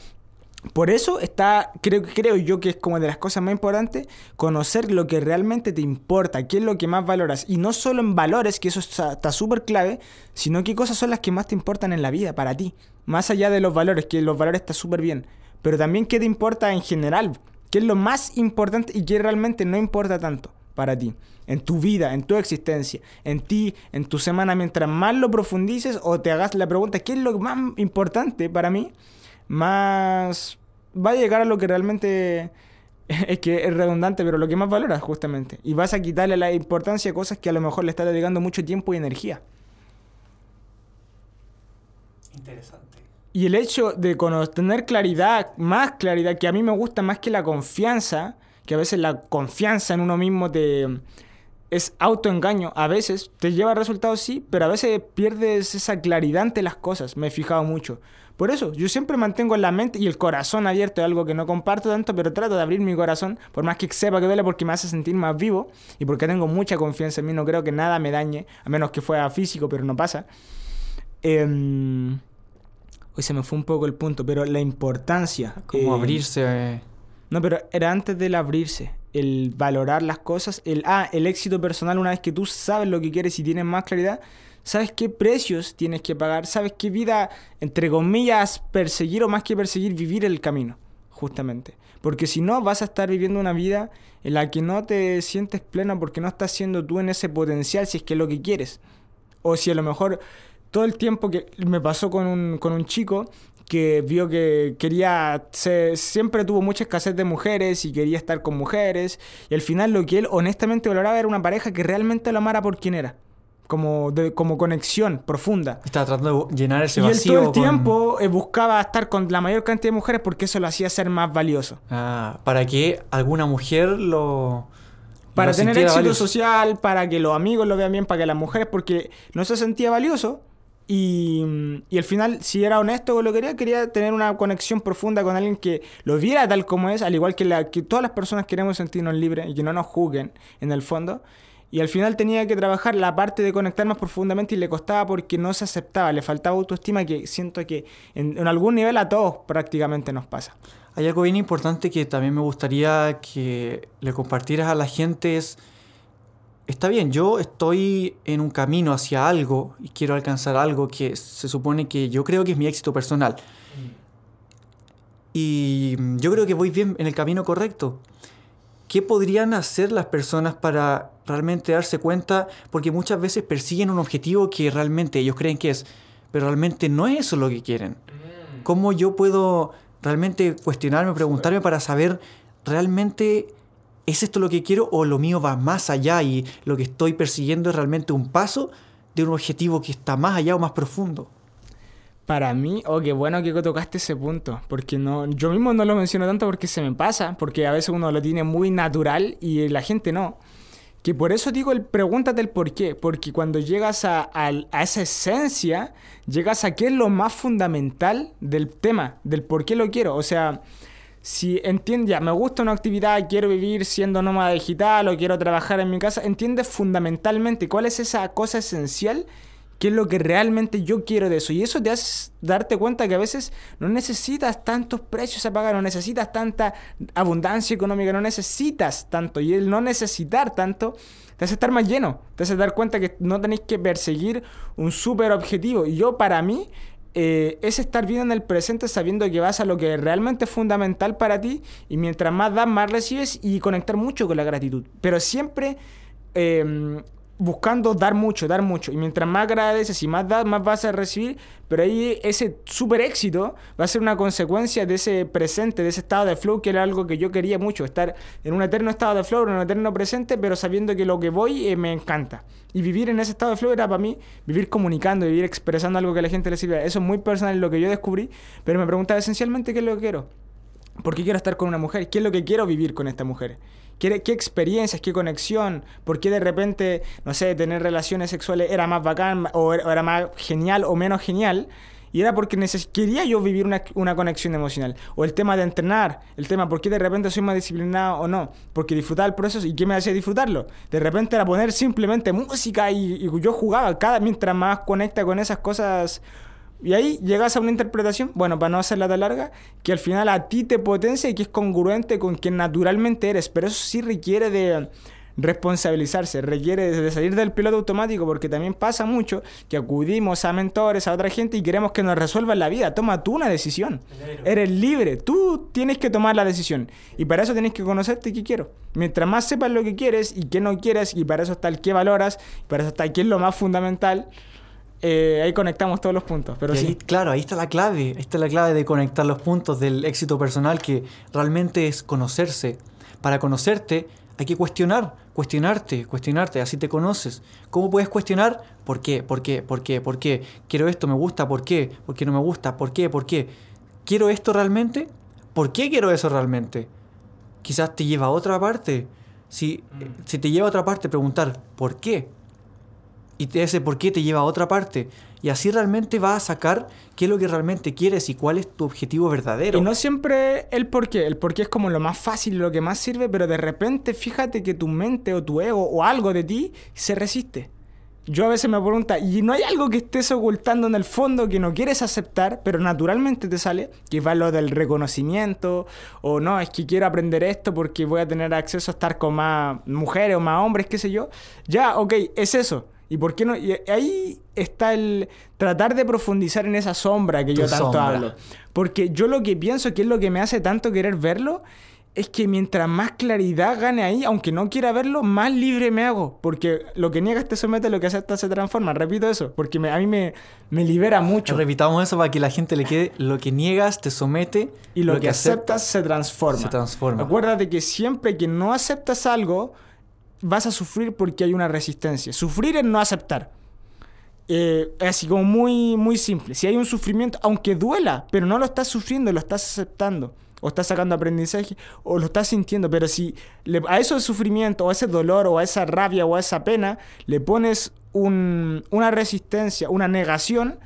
por eso está, creo, creo yo que es como de las cosas más importantes, conocer lo que realmente te importa, qué es lo que más valoras. Y no solo en valores, que eso está súper clave, sino qué cosas son las que más te importan en la vida, para ti. Más allá de los valores, que los valores está súper bien. Pero también qué te importa en general, qué es lo más importante y qué realmente no importa tanto para ti. En tu vida, en tu existencia, en ti, en tu semana, mientras más lo profundices o te hagas la pregunta, ¿qué es lo más importante para mí? más va a llegar a lo que realmente es que es redundante, pero lo que más valoras justamente. Y vas a quitarle la importancia a cosas que a lo mejor le estás dedicando mucho tiempo y energía. Interesante. Y el hecho de tener claridad, más claridad, que a mí me gusta más que la confianza, que a veces la confianza en uno mismo te es autoengaño. A veces te lleva a resultados, sí, pero a veces pierdes esa claridad ante las cosas. Me he fijado mucho. Por eso, yo siempre mantengo la mente y el corazón abierto, es algo que no comparto tanto, pero trato de abrir mi corazón, por más que sepa que duele, porque me hace sentir más vivo y porque tengo mucha confianza en mí. No creo que nada me dañe, a menos que fuera físico, pero no pasa. Em, Hoy se me fue un poco el punto, pero la importancia. Como eh, abrirse. eh, No, pero era antes del abrirse. El valorar las cosas. El, ah, el éxito personal, una vez que tú sabes lo que quieres y tienes más claridad, sabes qué precios tienes que pagar, sabes qué vida, entre comillas, perseguir o más que perseguir, vivir el camino, justamente. Porque si no, vas a estar viviendo una vida en la que no te sientes plena porque no estás siendo tú en ese potencial si es que es lo que quieres. O si a lo mejor todo el tiempo que me pasó con un, con un chico que vio que quería, se- siempre tuvo mucha escasez de mujeres y quería estar con mujeres, y al final lo que él honestamente valoraba era una pareja que realmente lo amara por quien era, como, de, como conexión profunda. Estaba tratando de llenar ese Y él vacío. todo el con- tiempo eh, buscaba estar con la mayor cantidad de mujeres porque eso lo hacía ser más valioso. Ah, para que alguna mujer lo. Para lo tener éxito valioso. social, para que los amigos lo vean bien, para que las mujeres, porque no se sentía valioso. Y, y al final, si era honesto con lo que quería, quería tener una conexión profunda con alguien que lo viera tal como es, al igual que, la, que todas las personas queremos sentirnos libres y que no nos juzguen en el fondo. Y al final tenía que trabajar la parte de conectar más profundamente y le costaba porque no se aceptaba, le faltaba autoestima que siento que en, en algún nivel a todos prácticamente nos pasa. Hay algo bien importante que también me gustaría que le compartieras a la gente es, está bien, yo estoy en un camino hacia algo y quiero alcanzar algo que se supone que yo creo que es mi éxito personal. Y yo creo que voy bien en el camino correcto. ¿Qué podrían hacer las personas para realmente darse cuenta? Porque muchas veces persiguen un objetivo que realmente ellos creen que es, pero realmente no es eso lo que quieren. ¿Cómo yo puedo realmente cuestionarme, preguntarme para saber realmente es esto lo que quiero o lo mío va más allá y lo que estoy persiguiendo es realmente un paso de un objetivo que está más allá o más profundo? Para mí, oh, qué bueno que tocaste ese punto, porque no, yo mismo no lo menciono tanto porque se me pasa, porque a veces uno lo tiene muy natural y la gente no. Que por eso digo, el, pregúntate el por qué, porque cuando llegas a, a, esa esencia, llegas a qué es lo más fundamental del tema, del por qué lo quiero. O sea, si entiendes, ya, me gusta una actividad, quiero vivir siendo nómada digital o quiero trabajar en mi casa, entiendes fundamentalmente cuál es esa cosa esencial qué es lo que realmente yo quiero de eso. Y eso te hace darte cuenta que a veces no necesitas tantos precios a pagar, no necesitas tanta abundancia económica, no necesitas tanto. Y el no necesitar tanto te hace estar más lleno, te hace dar cuenta que no tenéis que perseguir un súper objetivo. Y yo para mí eh, es estar bien en el presente sabiendo que vas a lo que realmente es fundamental para ti y mientras más das, más recibes y conectar mucho con la gratitud. Pero siempre... Eh, buscando dar mucho, dar mucho. Y mientras más agradeces y más das, más vas a recibir. Pero ahí ese super éxito va a ser una consecuencia de ese presente, de ese estado de flow, que era algo que yo quería mucho. Estar en un eterno estado de flow, en un eterno presente, pero sabiendo que lo que voy eh, me encanta. Y vivir en ese estado de flow era para mí vivir comunicando, vivir expresando algo que la gente le. Eso es muy personal, lo que yo descubrí. Pero me preguntaba esencialmente qué es lo que quiero. ¿Por qué quiero estar con una mujer? ¿Qué es lo que quiero vivir con esta mujer? ¿Qué, ¿Qué, experiencias, qué conexión? ¿Por qué de repente, no sé, tener relaciones sexuales era más bacán o era más genial o menos genial? Y era porque quería yo vivir una, una, conexión emocional. O el tema de entrenar, el tema por qué de repente soy más disciplinado o no. Porque disfrutaba el proceso y qué me hacía disfrutarlo. De repente era poner simplemente música y, y yo jugaba. Cada, mientras más conecta con esas cosas y ahí llegas a una interpretación, bueno, para no hacerla tan larga, que al final a ti te potencia y que es congruente con quien naturalmente eres. Pero eso sí requiere de responsabilizarse, requiere de salir del piloto automático, porque también pasa mucho que acudimos a mentores, a otra gente y queremos que nos resuelvan la vida. Toma tú una decisión. Eres libre, tú tienes que tomar la decisión. Y para eso tienes que conocerte qué quiero. Mientras más sepas lo que quieres y qué no quieres, y para eso está el qué valoras, y para eso está el qué es lo más fundamental eh, ahí conectamos todos los puntos. Pero sí. claro, ahí está la clave. Ahí está la clave de conectar los puntos del éxito personal, que realmente es conocerse. Para conocerte hay que cuestionar, cuestionarte, cuestionarte, así te conoces. ¿Cómo puedes cuestionar? ¿Por qué? ¿Por qué? ¿Por qué? ¿Por qué? Quiero esto, me gusta, ¿por qué? ¿Por qué no me gusta? ¿Por qué? ¿Por qué? ¿Quiero esto realmente? ¿Por qué quiero eso realmente? Quizás te lleva a otra parte. Si, mm. si te lleva a otra parte, preguntar, ¿por qué? Y ese por qué te lleva a otra parte. Y así realmente vas a sacar qué es lo que realmente quieres y cuál es tu objetivo verdadero. Y no siempre el por qué. El por qué es como lo más fácil, lo que más sirve, pero de repente fíjate que tu mente o tu ego o algo de ti se resiste. Yo a veces me pregunto, ¿y no hay algo que estés ocultando en el fondo que no quieres aceptar, pero naturalmente te sale? Que va lo del reconocimiento, o no, es que quiero aprender esto porque voy a tener acceso a estar con más mujeres o más hombres, qué sé yo. Ya, ok, es eso. ¿Y por qué no? Y ahí está el tratar de profundizar en esa sombra que yo tanto hablo. Porque yo lo que pienso que es lo que me hace tanto querer verlo es que mientras más claridad gane ahí, aunque no quiera verlo, más libre me hago. Porque lo que niegas te somete, lo que aceptas se transforma. Repito eso, porque a mí me, me, libera mucho. Repitamos eso para que la gente le quede, lo que niegas te somete. Y lo, que, aceptas, se transforma. Se transforma. Acuérdate que siempre que no aceptas algo, vas a sufrir porque hay una resistencia. Sufrir es no aceptar. Eh, así como muy, muy simple. Si hay un sufrimiento, aunque duela, pero no lo estás sufriendo, lo estás aceptando. O estás sacando aprendizaje, o lo estás sintiendo. Pero si a eso sufrimiento, o a ese dolor, o a esa rabia, o a esa pena, le pones una resistencia, una negación,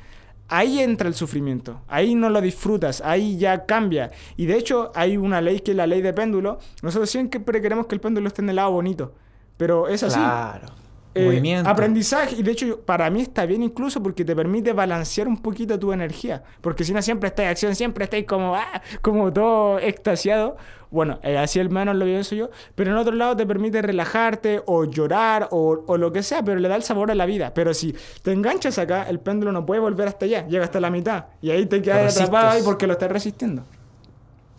ahí entra el sufrimiento, ahí no lo disfrutas, ahí ya cambia. Y de hecho hay una ley que es la ley de péndulo. Nosotros siempre queremos que el péndulo esté en el lado bonito. Pero es así. Claro. Eh, Movimiento. aprendizaje, y de hecho para mí está bien incluso porque te permite balancear un poquito tu energía, porque si no siempre estás en acción, siempre estás como, ah, como todo extasiado, bueno, eh, así al menos lo pienso yo, pero en otro lado te permite relajarte o llorar o, o lo que sea, pero le da el sabor a la vida, pero si te enganchas acá, el péndulo no puede volver hasta allá, llega hasta la mitad, y ahí te quedas atrapado ahí porque lo estás resistiendo.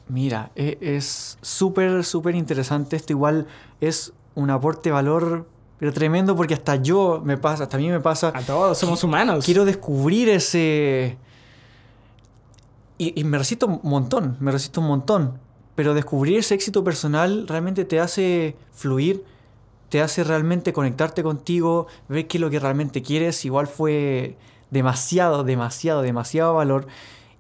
Mira, e- es súper, súper interesante. Esto igual es un aporte de valor, pero tremendo porque hasta yo me pasa, hasta a mí me pasa. A todos, somos humanos. Quiero descubrir ese... Y, y me resisto un montón, me resisto un montón. Pero descubrir ese éxito personal realmente te hace fluir, te hace realmente conectarte contigo, ver qué es lo que realmente quieres. Igual fue demasiado, demasiado, demasiado valor.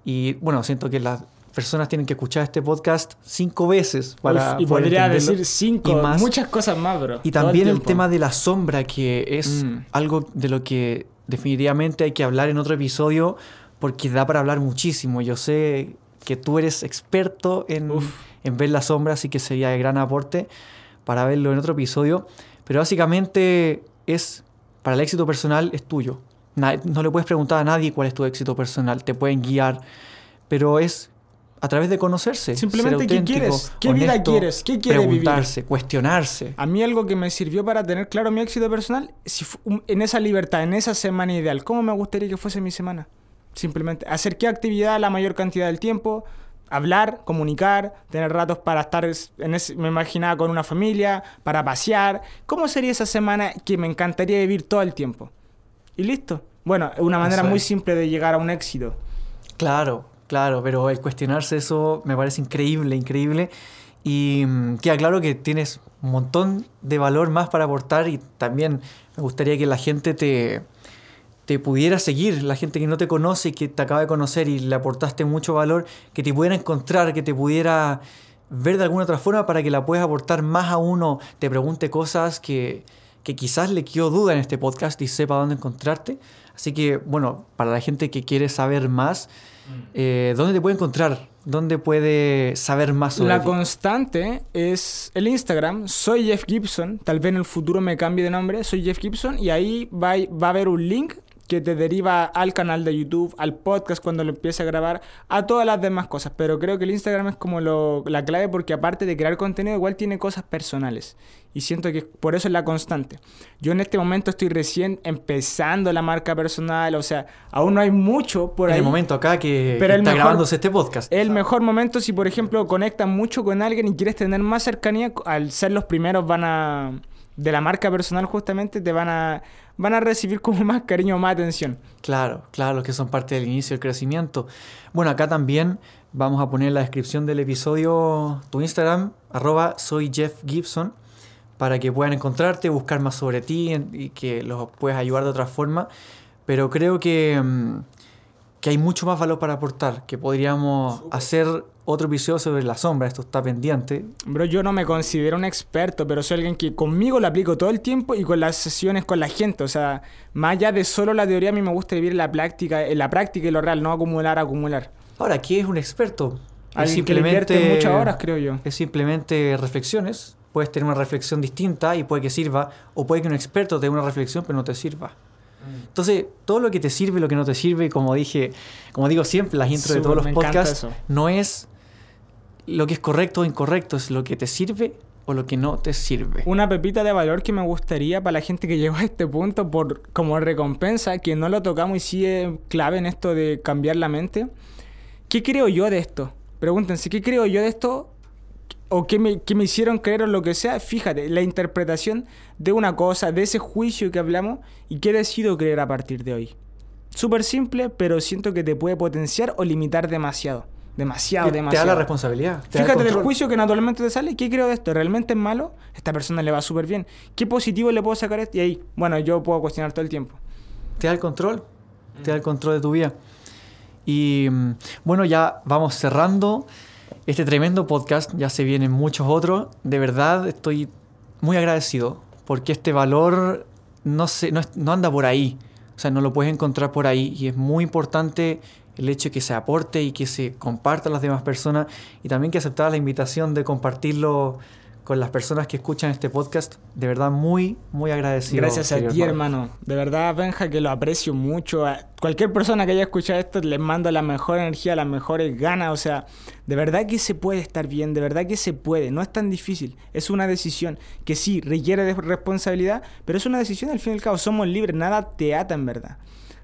Y bueno, siento que las personas tienen que escuchar este podcast cinco veces para Uf, y poder podría entenderlo. decir cinco, y más. muchas cosas más, bro. Y también el, tema de la sombra, que es Mm. algo de lo que definitivamente hay que hablar en otro episodio, porque da para hablar muchísimo. Yo sé que tú eres experto en, Uf. en ver la sombra, así que sería de gran aporte para verlo en otro episodio. Pero básicamente es, para el éxito personal, es tuyo. No le puedes preguntar a nadie cuál es tu éxito personal, te pueden guiar, pero es a través de conocerse. Simplemente, ¿qué quieres? ¿Qué vida quieres? ¿Qué quieres vivir? Preguntarse, cuestionarse. A mí algo que me sirvió para tener claro mi éxito personal, si en esa libertad, en esa semana ideal, ¿cómo me gustaría que fuese mi semana? Simplemente hacer qué actividad la mayor cantidad del tiempo, hablar, comunicar, tener ratos para estar, es- en ese- me imaginaba con una familia, para pasear. ¿Cómo sería esa semana que me encantaría vivir todo el tiempo? Y listo. Bueno, una manera Eso muy es. simple de llegar a un éxito. Claro, claro, pero el cuestionarse eso me parece increíble, increíble. Y mm, queda claro que tienes un montón de valor más para aportar y también me gustaría que la gente te, te pudiera seguir, la gente que no te conoce y que te acaba de conocer y le aportaste mucho valor, que te pudiera encontrar, que te pudiera ver de alguna otra forma para que la puedas aportar más a uno, te pregunte cosas que, que quizás le quedó duda en este podcast y sepa dónde encontrarte. Así que, bueno, para la gente que quiere saber más, eh, ¿dónde te puede encontrar? ¿Dónde puede saber más sobre La ti? constante es el Instagram. Soy Jeff Gibson. Tal vez en el futuro me cambie de nombre. Soy Jeff Gibson. Y ahí va, va a haber un link que te deriva al canal de YouTube, al podcast cuando lo empiece a grabar, a todas las demás cosas. Pero creo que el Instagram es como lo- la clave porque aparte de crear contenido, igual tiene cosas personales. Y siento que por eso es la constante. Yo en este momento estoy recién empezando la marca personal. O sea, aún no hay mucho por en ahí. el momento acá que, Pero que está mejor- grabándose este podcast. El mejor momento si, por ejemplo, conectas mucho con alguien y quieres tener más cercanía, al ser los primeros van a... de la marca personal justamente, te van a... van a recibir como más cariño, más atención. Claro, claro, los que son parte del inicio del crecimiento. Bueno, acá también vamos a poner en la descripción del episodio tu Instagram, arroba soy Jeff Gibson, para que puedan encontrarte, buscar más sobre ti y que los puedas ayudar de otra forma. Pero creo que, mm, que hay mucho más valor para aportar, que podríamos hacer otro episodio sobre la sombra, esto está pendiente. Bro, yo no me considero un experto, pero soy alguien que conmigo lo aplico todo el tiempo y con las sesiones con la gente. O sea, más allá de solo la teoría, a mí me gusta vivir en la práctica, en la práctica y lo real, no acumular, acumular. Ahora, ¿qué es un experto? Que le invierte muchas horas, creo yo. Es simplemente reflexiones. Puedes tener una reflexión distinta y puede que sirva, o puede que un experto te dé una reflexión pero no te sirva. Entonces, todo lo que te sirve, lo que no te sirve, como dije, como digo siempre, las intros de todos los podcasts, no es lo que es correcto o incorrecto, es lo que te sirve o lo que no te sirve. Una pepita de valor que me gustaría para la gente que llegó a este punto por como recompensa, que no lo tocamos y sí es clave en esto de cambiar la mente. ¿Qué creo yo de esto? Pregúntense, ¿qué creo yo de esto? ¿O qué me, qué me hicieron creer o lo que sea? Fíjate, la interpretación de una cosa, de ese juicio que hablamos y qué decido creer a partir de hoy. Súper simple, pero siento que te puede potenciar o limitar demasiado. Demasiado, te, te demasiado. da la responsabilidad. te Fíjate del juicio que naturalmente te sale. ¿Qué creo de esto? ¿Realmente es malo? Esta persona le va súper bien. ¿Qué positivo le puedo sacar esto? Y ahí, bueno, yo puedo cuestionar todo el tiempo. te da el control, te da el control de tu vida. Y mm, bueno, ya vamos cerrando este tremendo podcast, ya se vienen muchos otros. De verdad estoy muy agradecido porque este valor no, se, no, no anda por ahí, o sea, no lo puedes encontrar por ahí y es muy importante el hecho de que se aporte y que se comparta a las demás personas y también que aceptara la invitación de compartirlo con las personas que escuchan este podcast. De verdad, muy, muy agradecido. Gracias a ti, hermano. De verdad, Benja, que lo aprecio mucho. A cualquier persona que haya escuchado esto, les mando la mejor energía, las mejores ganas. O sea, de verdad que se puede estar bien, de verdad que se puede. No es tan difícil. Es una decisión que sí requiere de responsabilidad, pero es una decisión al fin y al cabo. Somos libres, nada te ata en verdad.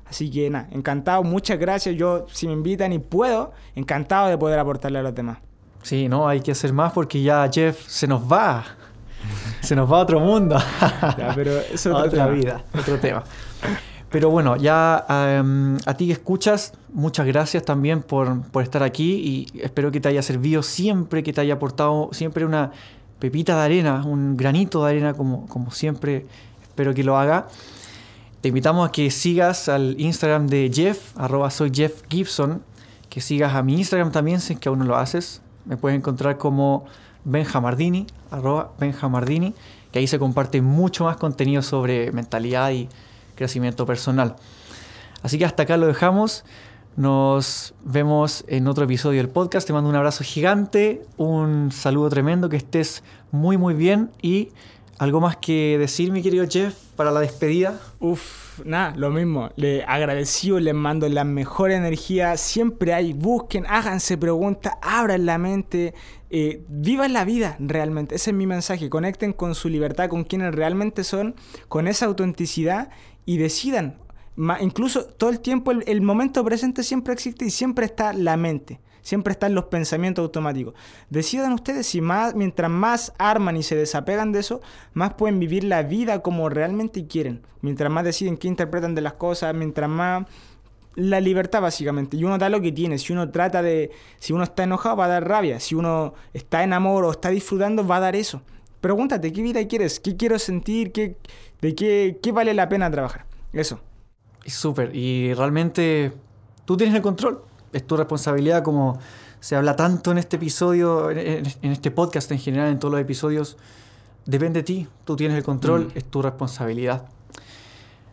Así que nada, encantado, muchas gracias. Yo, si me invitan y puedo, encantado de poder aportarle a los demás. Sí, no, hay que hacer más porque ya Jeff se nos va. Se nos va a otro mundo. Ya, pero es otro otra tema. vida, otro tema. Pero bueno, ya em, a ti que escuchas, muchas gracias también por, por estar aquí y espero que te haya servido siempre, que te haya aportado siempre una pepita de arena, un granito de arena como, como siempre espero que lo haga. Te invitamos a que sigas al Instagram de Jeff, arroba soy Jeff Gibson, que sigas a mi Instagram también si es que aún no lo haces. Me puedes encontrar como Benjamardini, arroba Benjamardini, que ahí se comparte mucho más contenido sobre mentalidad y crecimiento personal. Así que hasta acá lo dejamos. Nos vemos en otro episodio del podcast. Te mando un abrazo gigante, un saludo tremendo, que estés muy muy bien y algo más que decir, mi querido Jeff, para la despedida. Uf, nada, lo mismo. Le agradecido, les mando la mejor energía. Siempre hay, busquen, háganse preguntas, abran la mente, eh, vivan la vida realmente. Ese es mi mensaje. Conecten con su libertad, con quienes realmente son, con esa autenticidad y decidan. Incluso todo el tiempo, el momento presente siempre existe y siempre está la mente. Siempre están los pensamientos automáticos. Decidan ustedes si más, mientras más arman y se desapegan de eso, más pueden vivir la vida como realmente quieren. Mientras más deciden qué interpretan de las cosas, mientras más la libertad básicamente. Y uno da lo que tiene. Si uno trata de, si uno está enojado va a dar rabia. Si uno está en amor o está disfrutando va a dar eso. Pregúntate qué vida quieres, qué quiero sentir, qué, de qué, qué vale la pena trabajar. Eso. Súper. Y realmente tú tienes el control. Es tu responsabilidad, como se habla tanto en este episodio, en, este podcast en general, en todos los episodios. Depende de ti. Tú tienes el control. Mm. Es tu responsabilidad.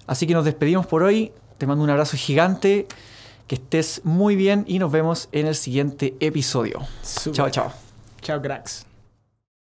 Así que nos despedimos por hoy. Te mando un abrazo gigante. Que estés muy bien y nos vemos en el siguiente episodio. Chao, chao. Chao, cracks.